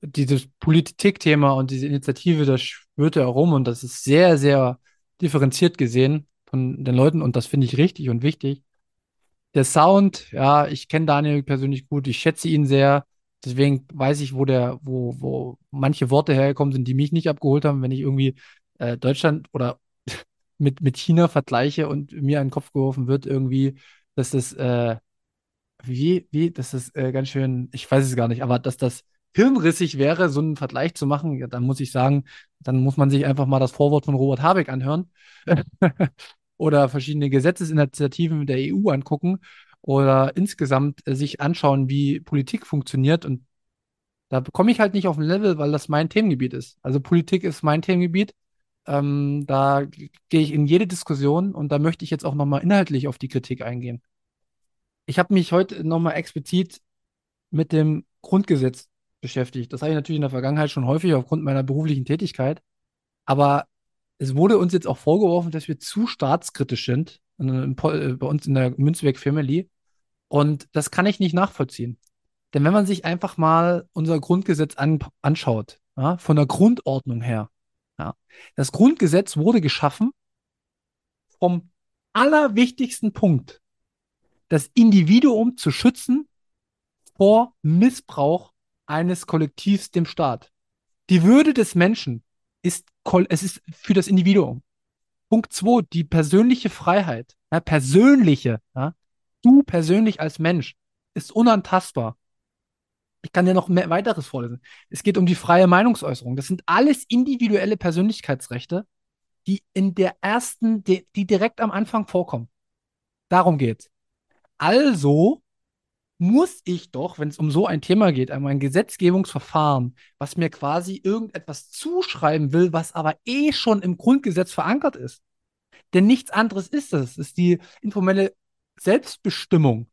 dieses Politikthema und diese Initiative, das schwirrt ja rum und das ist sehr, sehr differenziert gesehen von den Leuten und das finde ich richtig und wichtig. Der Sound, ja, ich kenne Daniel persönlich gut, ich schätze ihn sehr. Deswegen weiß ich, wo der, wo, wo manche Worte hergekommen sind, die mich nicht abgeholt haben, wenn ich irgendwie äh, Deutschland oder mit, mit China vergleiche und mir an den Kopf geworfen wird, irgendwie, dass das, äh, wie, wie, dass das äh, ganz schön, ich weiß es gar nicht, aber dass das hirnrissig wäre, so einen Vergleich zu machen, ja, dann muss ich sagen, dann muss man sich einfach mal das Vorwort von Robert Habeck anhören oder verschiedene Gesetzesinitiativen der EU angucken oder insgesamt äh, sich anschauen, wie Politik funktioniert. Und da komme ich halt nicht auf ein Level, weil das mein Themengebiet ist. Also Politik ist mein Themengebiet. Ähm, da gehe ich in jede Diskussion und da möchte ich jetzt auch nochmal inhaltlich auf die Kritik eingehen. Ich habe mich heute nochmal explizit mit dem Grundgesetz beschäftigt. Das habe ich natürlich in der Vergangenheit schon häufig aufgrund meiner beruflichen Tätigkeit. Aber es wurde uns jetzt auch vorgeworfen, dass wir zu staatskritisch sind äh, bei uns in der Münzweg Family. Und das kann ich nicht nachvollziehen. Denn wenn man sich einfach mal unser Grundgesetz an, anschaut, ja, von der Grundordnung her, ja, das Grundgesetz wurde geschaffen vom allerwichtigsten Punkt, das Individuum zu schützen vor Missbrauch eines Kollektivs dem Staat. Die Würde des Menschen ist, es ist für das Individuum. Punkt zwei, die persönliche Freiheit, ja, persönliche, ja, du persönlich als Mensch ist unantastbar. Ich kann dir noch mehr weiteres vorlesen. Es geht um die freie Meinungsäußerung. Das sind alles individuelle Persönlichkeitsrechte, die in der ersten, die, die direkt am Anfang vorkommen. Darum geht's. Also muss ich doch, wenn es um so ein Thema geht, einmal ein Gesetzgebungsverfahren, was mir quasi irgendetwas zuschreiben will, was aber eh schon im Grundgesetz verankert ist. Denn nichts anderes ist es. Es ist die informelle Selbstbestimmung,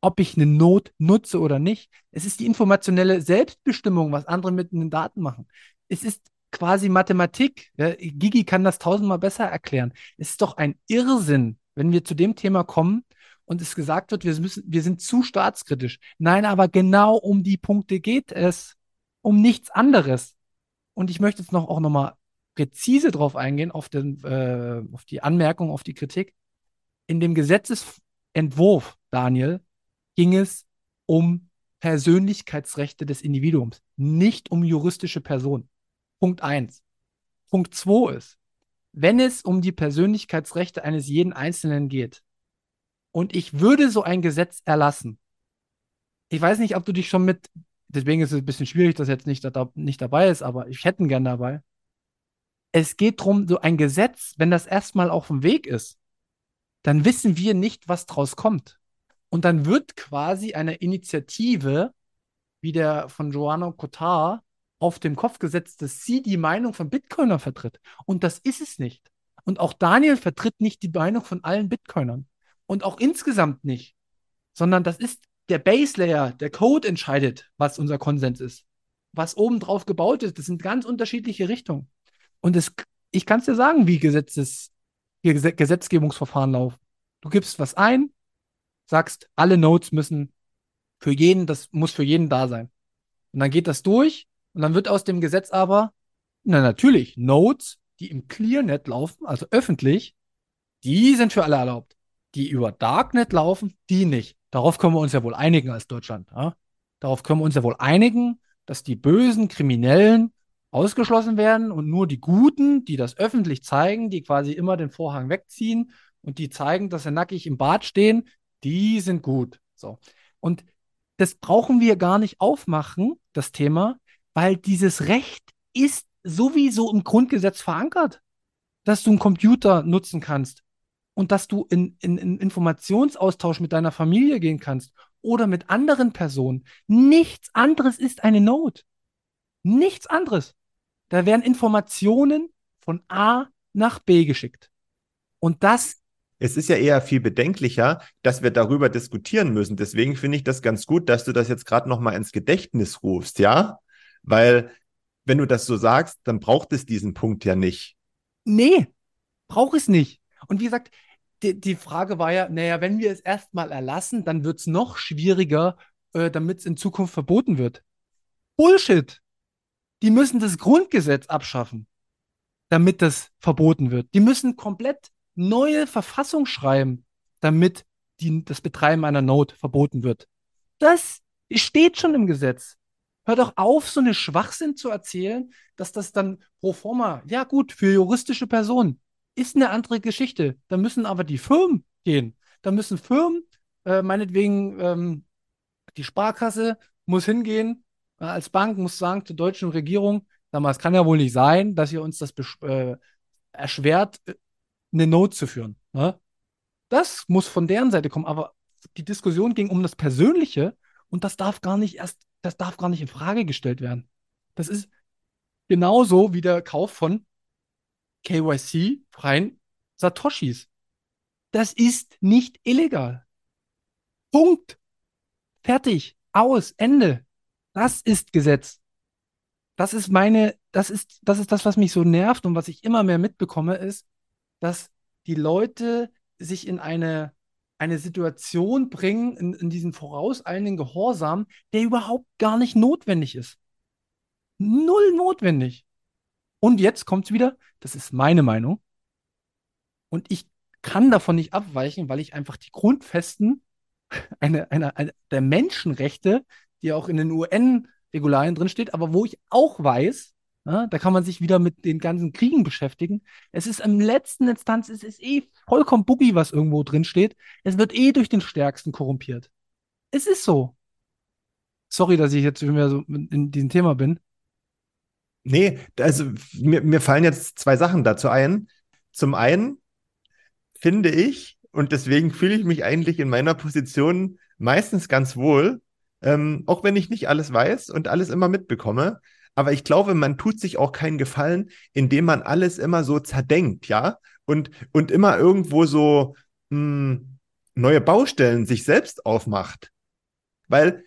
ob ich eine Not nutze oder nicht. Es ist die informationelle Selbstbestimmung, was andere mit den Daten machen. Es ist quasi Mathematik. Gigi kann das tausendmal besser erklären. Es ist doch ein Irrsinn, wenn wir zu dem Thema kommen, und es gesagt wird, wir, müssen, wir sind zu staatskritisch. Nein, aber genau um die Punkte geht es, um nichts anderes. Und ich möchte jetzt noch auch nochmal präzise drauf eingehen, auf, den, äh, auf die Anmerkung, auf die Kritik. In dem Gesetzesentwurf, Daniel, ging es um Persönlichkeitsrechte des Individuums, nicht um juristische Personen. Punkt eins. Punkt zwei ist, wenn es um die Persönlichkeitsrechte eines jeden Einzelnen geht, und ich würde so ein Gesetz erlassen. Ich weiß nicht, ob du dich schon mit, deswegen ist es ein bisschen schwierig, dass jetzt nicht, da, nicht dabei ist, aber ich hätte ihn gern dabei. Es geht darum, so ein Gesetz, wenn das erstmal auf dem Weg ist, dann wissen wir nicht, was draus kommt. Und dann wird quasi eine Initiative, wie der von Joanna Cotard, auf den Kopf gesetzt, dass sie die Meinung von Bitcoinern vertritt. Und das ist es nicht. Und auch Daniel vertritt nicht die Meinung von allen Bitcoinern und auch insgesamt nicht, sondern das ist der Base Layer, der Code entscheidet, was unser Konsens ist. Was oben drauf gebaut ist, das sind ganz unterschiedliche Richtungen. Und es, ich kann es dir sagen, wie Gesetzes, Gesetzgebungsverfahren laufen. Du gibst was ein, sagst, alle Nodes müssen für jeden, das muss für jeden da sein. Und dann geht das durch und dann wird aus dem Gesetz aber, na natürlich, Nodes, die im ClearNet laufen, also öffentlich, die sind für alle erlaubt. Die über Darknet laufen, die nicht. Darauf können wir uns ja wohl einigen als Deutschland. Ja? Darauf können wir uns ja wohl einigen, dass die bösen Kriminellen ausgeschlossen werden und nur die Guten, die das öffentlich zeigen, die quasi immer den Vorhang wegziehen und die zeigen, dass sie nackig im Bad stehen, die sind gut. So. Und das brauchen wir gar nicht aufmachen, das Thema, weil dieses Recht ist sowieso im Grundgesetz verankert, dass du einen Computer nutzen kannst und dass du in, in, in Informationsaustausch mit deiner Familie gehen kannst oder mit anderen Personen. Nichts anderes ist eine Note. Nichts anderes. Da werden Informationen von A nach B geschickt. Und das es ist ja eher viel bedenklicher, dass wir darüber diskutieren müssen. Deswegen finde ich das ganz gut, dass du das jetzt gerade noch mal ins Gedächtnis rufst, ja? Weil wenn du das so sagst, dann braucht es diesen Punkt ja nicht. Nee, braucht es nicht. Und wie gesagt, die, die Frage war ja, naja, wenn wir es erstmal erlassen, dann wird es noch schwieriger, äh, damit es in Zukunft verboten wird. Bullshit. Die müssen das Grundgesetz abschaffen, damit das verboten wird. Die müssen komplett neue Verfassung schreiben, damit die, das Betreiben einer Node verboten wird. Das steht schon im Gesetz. Hör doch auf, so eine Schwachsinn zu erzählen, dass das dann pro forma, ja gut, für juristische Personen ist eine andere Geschichte. Da müssen aber die Firmen gehen. Da müssen Firmen, äh, meinetwegen ähm, die Sparkasse muss hingehen, als Bank muss sagen zur deutschen Regierung, damals kann ja wohl nicht sein, dass ihr uns das äh, erschwert, äh, eine Note zu führen. Ne? Das muss von deren Seite kommen, aber die Diskussion ging um das Persönliche und das darf gar nicht erst, das darf gar nicht in Frage gestellt werden. Das ist genauso wie der Kauf von KYC freien Satoshis. Das ist nicht illegal. Punkt. Fertig. Aus. Ende. Das ist Gesetz. Das ist meine, das ist, das ist das, was mich so nervt und was ich immer mehr mitbekomme, ist, dass die Leute sich in eine, eine Situation bringen, in, in diesen vorauseilenden Gehorsam, der überhaupt gar nicht notwendig ist. Null notwendig. Und jetzt kommt es wieder, das ist meine Meinung. Und ich kann davon nicht abweichen, weil ich einfach die Grundfesten eine, eine, eine der Menschenrechte, die auch in den UN-Regularien drinsteht, aber wo ich auch weiß, ja, da kann man sich wieder mit den ganzen Kriegen beschäftigen. Es ist im letzten Instanz, es ist eh vollkommen buggy, was irgendwo drin steht. Es wird eh durch den Stärksten korrumpiert. Es ist so. Sorry, dass ich jetzt mehr so in diesem Thema bin. Nee, also mir, mir fallen jetzt zwei Sachen dazu ein. Zum einen finde ich, und deswegen fühle ich mich eigentlich in meiner Position meistens ganz wohl, ähm, auch wenn ich nicht alles weiß und alles immer mitbekomme, aber ich glaube, man tut sich auch keinen Gefallen, indem man alles immer so zerdenkt, ja? Und, und immer irgendwo so mh, hm, neue Baustellen sich selbst aufmacht. Weil,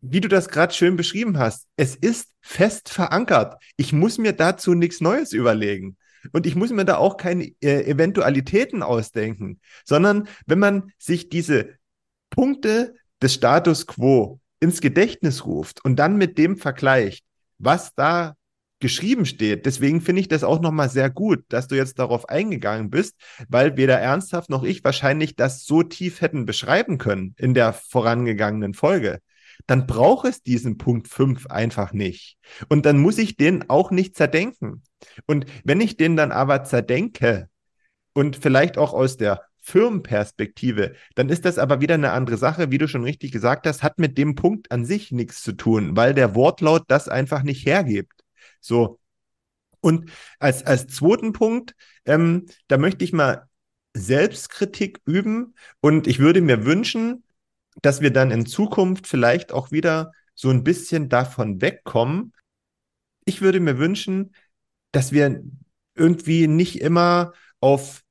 wie du das gerade schön beschrieben hast, es ist fest verankert. Ich muss mir dazu nichts Neues überlegen. Und ich muss mir da auch keine äh, Eventualitäten ausdenken, sondern wenn man sich diese Punkte des Status quo ins Gedächtnis ruft und dann mit dem vergleicht, was da geschrieben steht. Deswegen finde ich das auch nochmal sehr gut, dass du jetzt darauf eingegangen bist, weil weder ernsthaft noch ich wahrscheinlich das so tief hätten beschreiben können in der vorangegangenen Folge. Dann braucht es diesen Punkt 5 einfach nicht. Und dann muss ich den auch nicht zerdenken. Und wenn ich den dann aber zerdenke und vielleicht auch aus der Firmenperspektive, dann ist das aber wieder eine andere Sache, wie du schon richtig gesagt hast, hat mit dem Punkt an sich nichts zu tun, weil der Wortlaut das einfach nicht hergibt. So. Und als, als zweiten Punkt, ähm, da möchte ich mal Selbstkritik üben und ich würde mir wünschen, dass wir dann in Zukunft vielleicht auch wieder so ein bisschen davon wegkommen. Ich würde mir wünschen, dass wir irgendwie nicht immer auf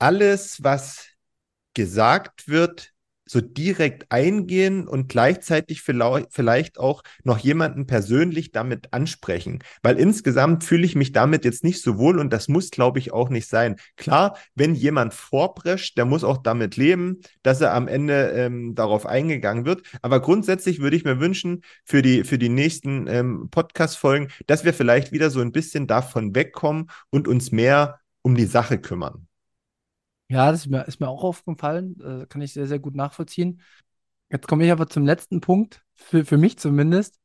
alles, was gesagt wird, so direkt eingehen und gleichzeitig vielleicht auch noch jemanden persönlich damit ansprechen. Weil insgesamt fühle ich mich damit jetzt nicht so wohl und das muss, glaube ich, auch nicht sein. Klar, wenn jemand vorprescht, der muss auch damit leben, dass er am Ende ähm, darauf eingegangen wird. Aber grundsätzlich würde ich mir wünschen, für die, für die nächsten ähm, Podcast-Folgen, dass wir vielleicht wieder so ein bisschen davon wegkommen und uns mehr um die Sache kümmern. Ja, das ist mir, ist mir auch aufgefallen. Äh, kann ich sehr, sehr gut nachvollziehen. Jetzt komme ich aber zum letzten Punkt, für, für mich zumindest.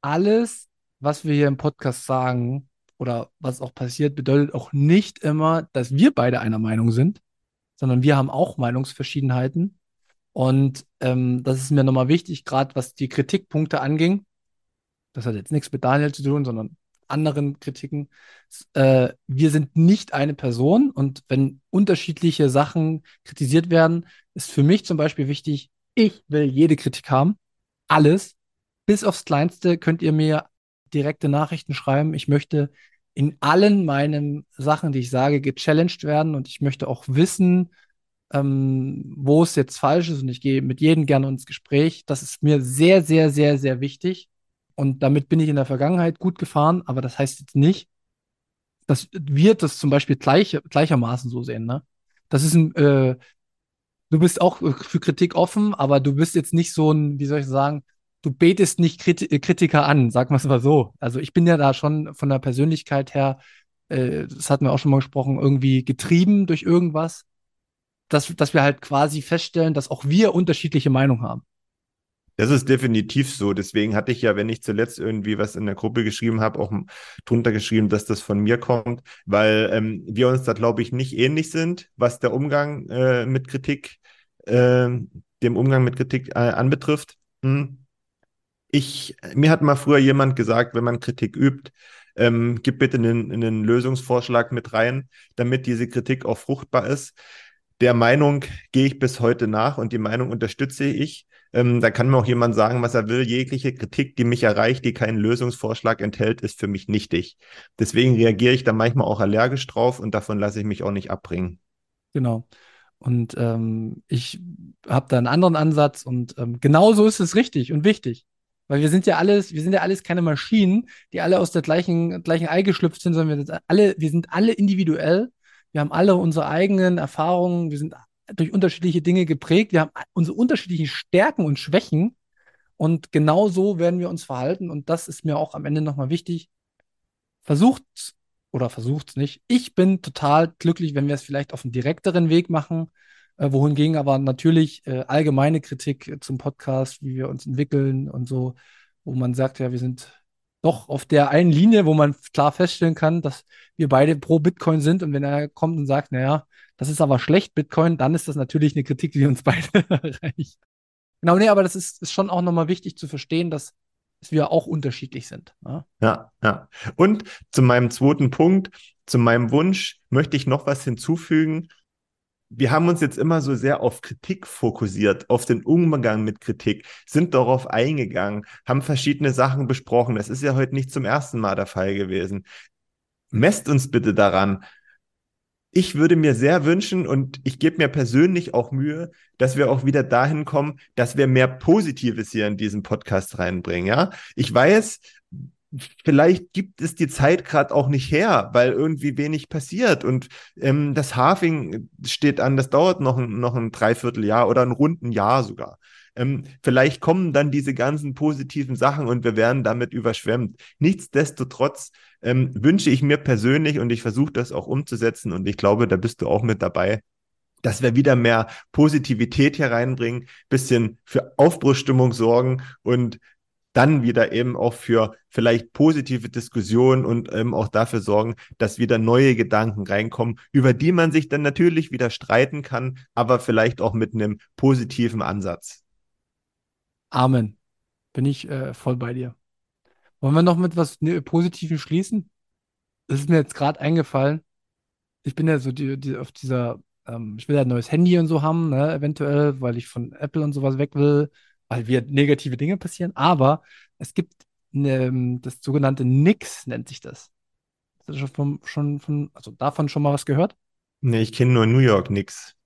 Alles, was wir hier im Podcast sagen oder was auch passiert, bedeutet auch nicht immer, dass wir beide einer Meinung sind, sondern wir haben auch Meinungsverschiedenheiten. Und ähm, das ist mir nochmal wichtig, gerade was die Kritikpunkte anging. Das hat jetzt nichts mit Daniel zu tun, sondern anderen Kritiken. Äh, wir sind nicht eine Person und wenn unterschiedliche Sachen kritisiert werden, ist für mich zum Beispiel wichtig, ich will jede Kritik haben. Alles. Bis aufs Kleinste könnt ihr mir direkte Nachrichten schreiben. Ich möchte in allen meinen Sachen, die ich sage, gechallenged werden und ich möchte auch wissen, ähm, wo es jetzt falsch ist und ich gehe mit jedem gerne ins Gespräch. Das ist mir sehr, sehr, sehr, sehr wichtig. Und damit bin ich in der Vergangenheit gut gefahren, aber das heißt jetzt nicht, dass wir das zum Beispiel gleich, gleichermaßen so sehen. Ne? Das ist ein, äh, du bist auch für Kritik offen, aber du bist jetzt nicht so ein, wie soll ich sagen, du betest nicht Kriti Kritiker an, sag mal es mal so. Also ich bin ja da schon von der Persönlichkeit her, äh, das hatten wir auch schon mal gesprochen, irgendwie getrieben durch irgendwas, dass, dass wir halt quasi feststellen, dass auch wir unterschiedliche Meinungen haben. Das ist definitiv so. Deswegen hatte ich ja, wenn ich zuletzt irgendwie was in der Gruppe geschrieben habe, auch drunter geschrieben, dass das von mir kommt, weil ähm, wir uns da, glaube ich, nicht ähnlich sind, was der Umgang äh, mit Kritik, äh, dem Umgang mit Kritik äh, anbetrifft. Hm. Ich, mir hat mal früher jemand gesagt, wenn man Kritik übt, ähm, gib bitte einen, einen Lösungsvorschlag mit rein, damit diese Kritik auch fruchtbar ist. Der Meinung gehe ich bis heute nach und die Meinung unterstütze ich. Ähm, da kann mir auch jemand sagen, was er will. Jegliche Kritik, die mich erreicht, die keinen Lösungsvorschlag enthält, ist für mich nichtig. Deswegen reagiere ich da manchmal auch allergisch drauf und davon lasse ich mich auch nicht abbringen. Genau. Und ähm, ich habe da einen anderen Ansatz und ähm, genauso ist es richtig und wichtig. Weil wir sind ja alles, wir sind ja alles keine Maschinen, die alle aus der gleichen, gleichen Ei geschlüpft sind, sondern wir sind alle, wir sind alle individuell. Wir haben alle unsere eigenen Erfahrungen, wir sind durch unterschiedliche Dinge geprägt. Wir haben unsere unterschiedlichen Stärken und Schwächen. Und genau so werden wir uns verhalten. Und das ist mir auch am Ende nochmal wichtig. Versucht oder versucht es nicht. Ich bin total glücklich, wenn wir es vielleicht auf einem direkteren Weg machen. Äh, wohingegen aber natürlich äh, allgemeine Kritik zum Podcast, wie wir uns entwickeln und so, wo man sagt, ja, wir sind doch auf der einen Linie, wo man klar feststellen kann, dass wir beide pro Bitcoin sind. Und wenn er kommt und sagt, naja, das ist aber schlecht, Bitcoin, dann ist das natürlich eine Kritik, die uns beide erreicht. Genau, nee, aber das ist, ist schon auch nochmal wichtig zu verstehen, dass, dass wir auch unterschiedlich sind. Ja? Ne? ja, ja. Und zu meinem zweiten Punkt, zu meinem Wunsch möchte ich noch was hinzufügen wir haben uns jetzt immer so sehr auf Kritik fokussiert, auf den Umgang mit Kritik, sind darauf eingegangen, haben verschiedene Sachen besprochen. Das ist ja heute nicht zum ersten Mal der Fall gewesen. Messt uns bitte daran. Ich würde mir sehr wünschen und ich gebe mir persönlich auch Mühe, dass wir auch wieder dahin kommen, dass wir mehr Positives hier in diesen Podcast reinbringen. Ja, ich weiß, vielleicht gibt es die Zeit gerade auch nicht her, weil irgendwie wenig passiert. Und ähm, das Hafing steht an, das dauert noch ein, noch ein Dreivierteljahr oder ein runden Jahr sogar. Ähm, vielleicht kommen dann diese ganzen positiven Sachen und wir werden damit überschwemmt. Nichtsdestotrotz ähm, wünsche ich mir persönlich und ich versuche das auch umzusetzen und ich glaube, da bist du auch mit dabei, dass wir wieder mehr Positivität hier reinbringen, bisschen für Aufbruchstimmung sorgen und dann wieder eben auch für vielleicht positive Diskussionen und ähm, auch dafür sorgen, dass wieder neue Gedanken reinkommen, über die man sich dann natürlich wieder streiten kann, aber vielleicht auch mit einem positiven Ansatz. Amen. Bin ich äh, voll bei dir. Wollen wir noch mit was ne, Positivem schließen? Das ist mir jetzt gerade eingefallen. Ich bin ja so die, die auf dieser, ähm, ich will ja ein neues Handy und so haben, ne, eventuell, weil ich von Apple und sowas weg will weil wir negative Dinge passieren, aber es gibt eine, das sogenannte Nix, nennt sich das. Hast du schon von, schon von, also davon schon mal was gehört? Nee, ich kenne nur New York Nix.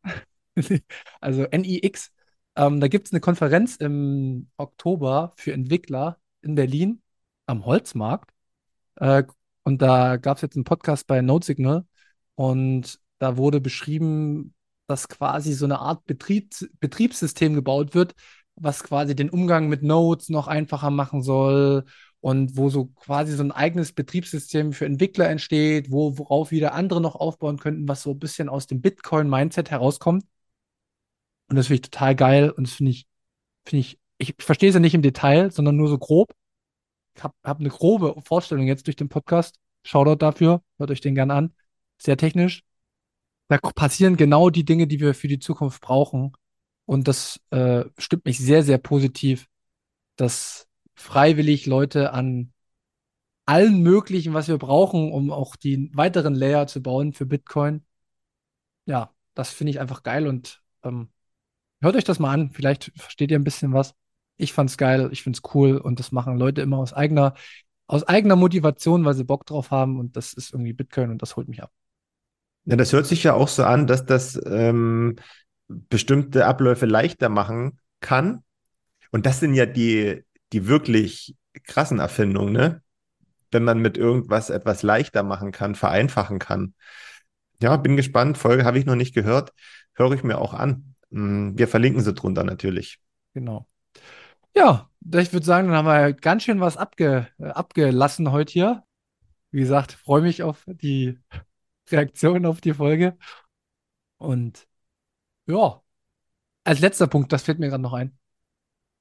also NIX. Ähm, da gibt es eine Konferenz im Oktober für Entwickler in Berlin am Holzmarkt. Äh, und da gab es jetzt einen Podcast bei Node Signal und da wurde beschrieben, dass quasi so eine Art Betriebs Betriebssystem gebaut wird, was quasi den Umgang mit Nodes noch einfacher machen soll und wo so quasi so ein eigenes Betriebssystem für Entwickler entsteht, wo, worauf wieder andere noch aufbauen könnten, was so ein bisschen aus dem Bitcoin-Mindset herauskommt. Und das finde ich total geil und das finde ich, finde ich, ich verstehe es ja nicht im Detail, sondern nur so grob. Ich habe hab eine grobe Vorstellung jetzt durch den Podcast. Shoutout dafür, hört euch den gern an. Sehr technisch. Da passieren genau die Dinge, die wir für die Zukunft brauchen. Und das äh, stimmt mich sehr, sehr positiv, dass freiwillig Leute an allen möglichen, was wir brauchen, um auch die weiteren Layer zu bauen für Bitcoin. Ja, das finde ich einfach geil und ähm, hört euch das mal an. Vielleicht versteht ihr ein bisschen was. Ich fand's geil, ich find's cool und das machen Leute immer aus eigener, aus eigener Motivation, weil sie Bock drauf haben und das ist irgendwie Bitcoin und das holt mich ab. Ja, das hört sich ja auch so an, dass das ähm, bestimmte Abläufe leichter machen kann. Und das sind ja die, die wirklich krassen Erfindungen, ne? Wenn man mit irgendwas etwas leichter machen kann, vereinfachen kann. Ja, bin gespannt. Folge habe ich noch nicht gehört. Höre ich mir auch an. Hm, wir verlinken sie drunter natürlich. Genau. Ja, ich würde sagen, dann haben wir ganz schön was abge, abgelassen heute hier. Wie gesagt, freue mich auf die Reaktion auf die Folge. Und ja, als letzter Punkt, das fällt mir gerade noch ein.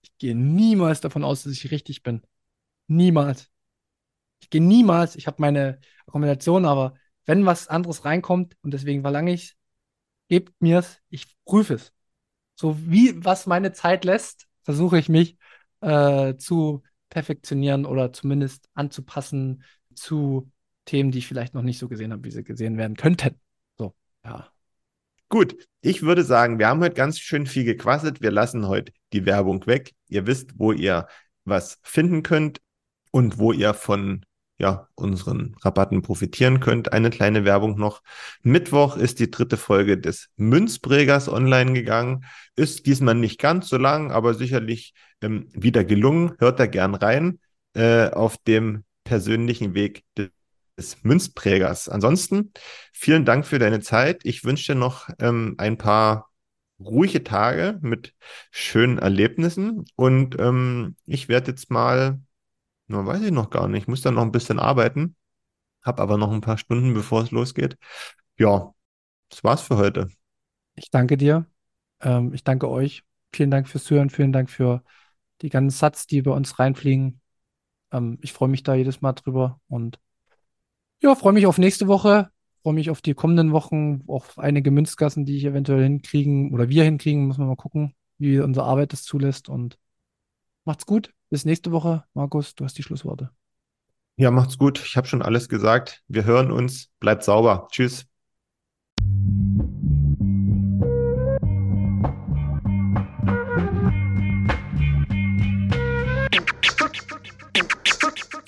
Ich gehe niemals davon aus, dass ich richtig bin. Niemals. Ich gehe niemals, ich habe meine Argumentation, aber wenn was anderes reinkommt und deswegen verlange ich gebt mir es, ich prüfe es. So wie was meine Zeit lässt, versuche ich mich äh, zu perfektionieren oder zumindest anzupassen zu Themen, die ich vielleicht noch nicht so gesehen habe, wie sie gesehen werden könnten. So, ja. Gut, ich würde sagen, wir haben heute ganz schön viel gequasselt. Wir lassen heute die Werbung weg. Ihr wisst, wo ihr was finden könnt und wo ihr von ja, unseren Rabatten profitieren könnt. Eine kleine Werbung noch. Mittwoch ist die dritte Folge des Münzprägers online gegangen. Ist diesmal nicht ganz so lang, aber sicherlich ähm, wieder gelungen. Hört da gern rein äh, auf dem persönlichen Weg des des Münzprägers. Ansonsten vielen Dank für deine Zeit. Ich wünsche dir noch ähm, ein paar ruhige Tage mit schönen Erlebnissen und ähm, ich werde jetzt mal, na, weiß ich noch gar nicht, ich muss dann noch ein bisschen arbeiten, habe aber noch ein paar Stunden, bevor es losgeht. Ja, das war's für heute. Ich danke dir. Ähm, ich danke euch. Vielen Dank fürs Zuhören. Vielen Dank für die ganzen Satz, die bei uns reinfliegen. Ähm, ich freue mich da jedes Mal drüber und ja, freue mich auf nächste Woche, freue mich auf die kommenden Wochen, auf einige Münzgassen, die ich eventuell hinkriegen oder wir hinkriegen, muss man mal gucken, wie unsere Arbeit das zulässt und macht's gut. Bis nächste Woche. Markus, du hast die Schlussworte. Ja, macht's gut. Ich habe schon alles gesagt. Wir hören uns. Bleibt sauber. Tschüss.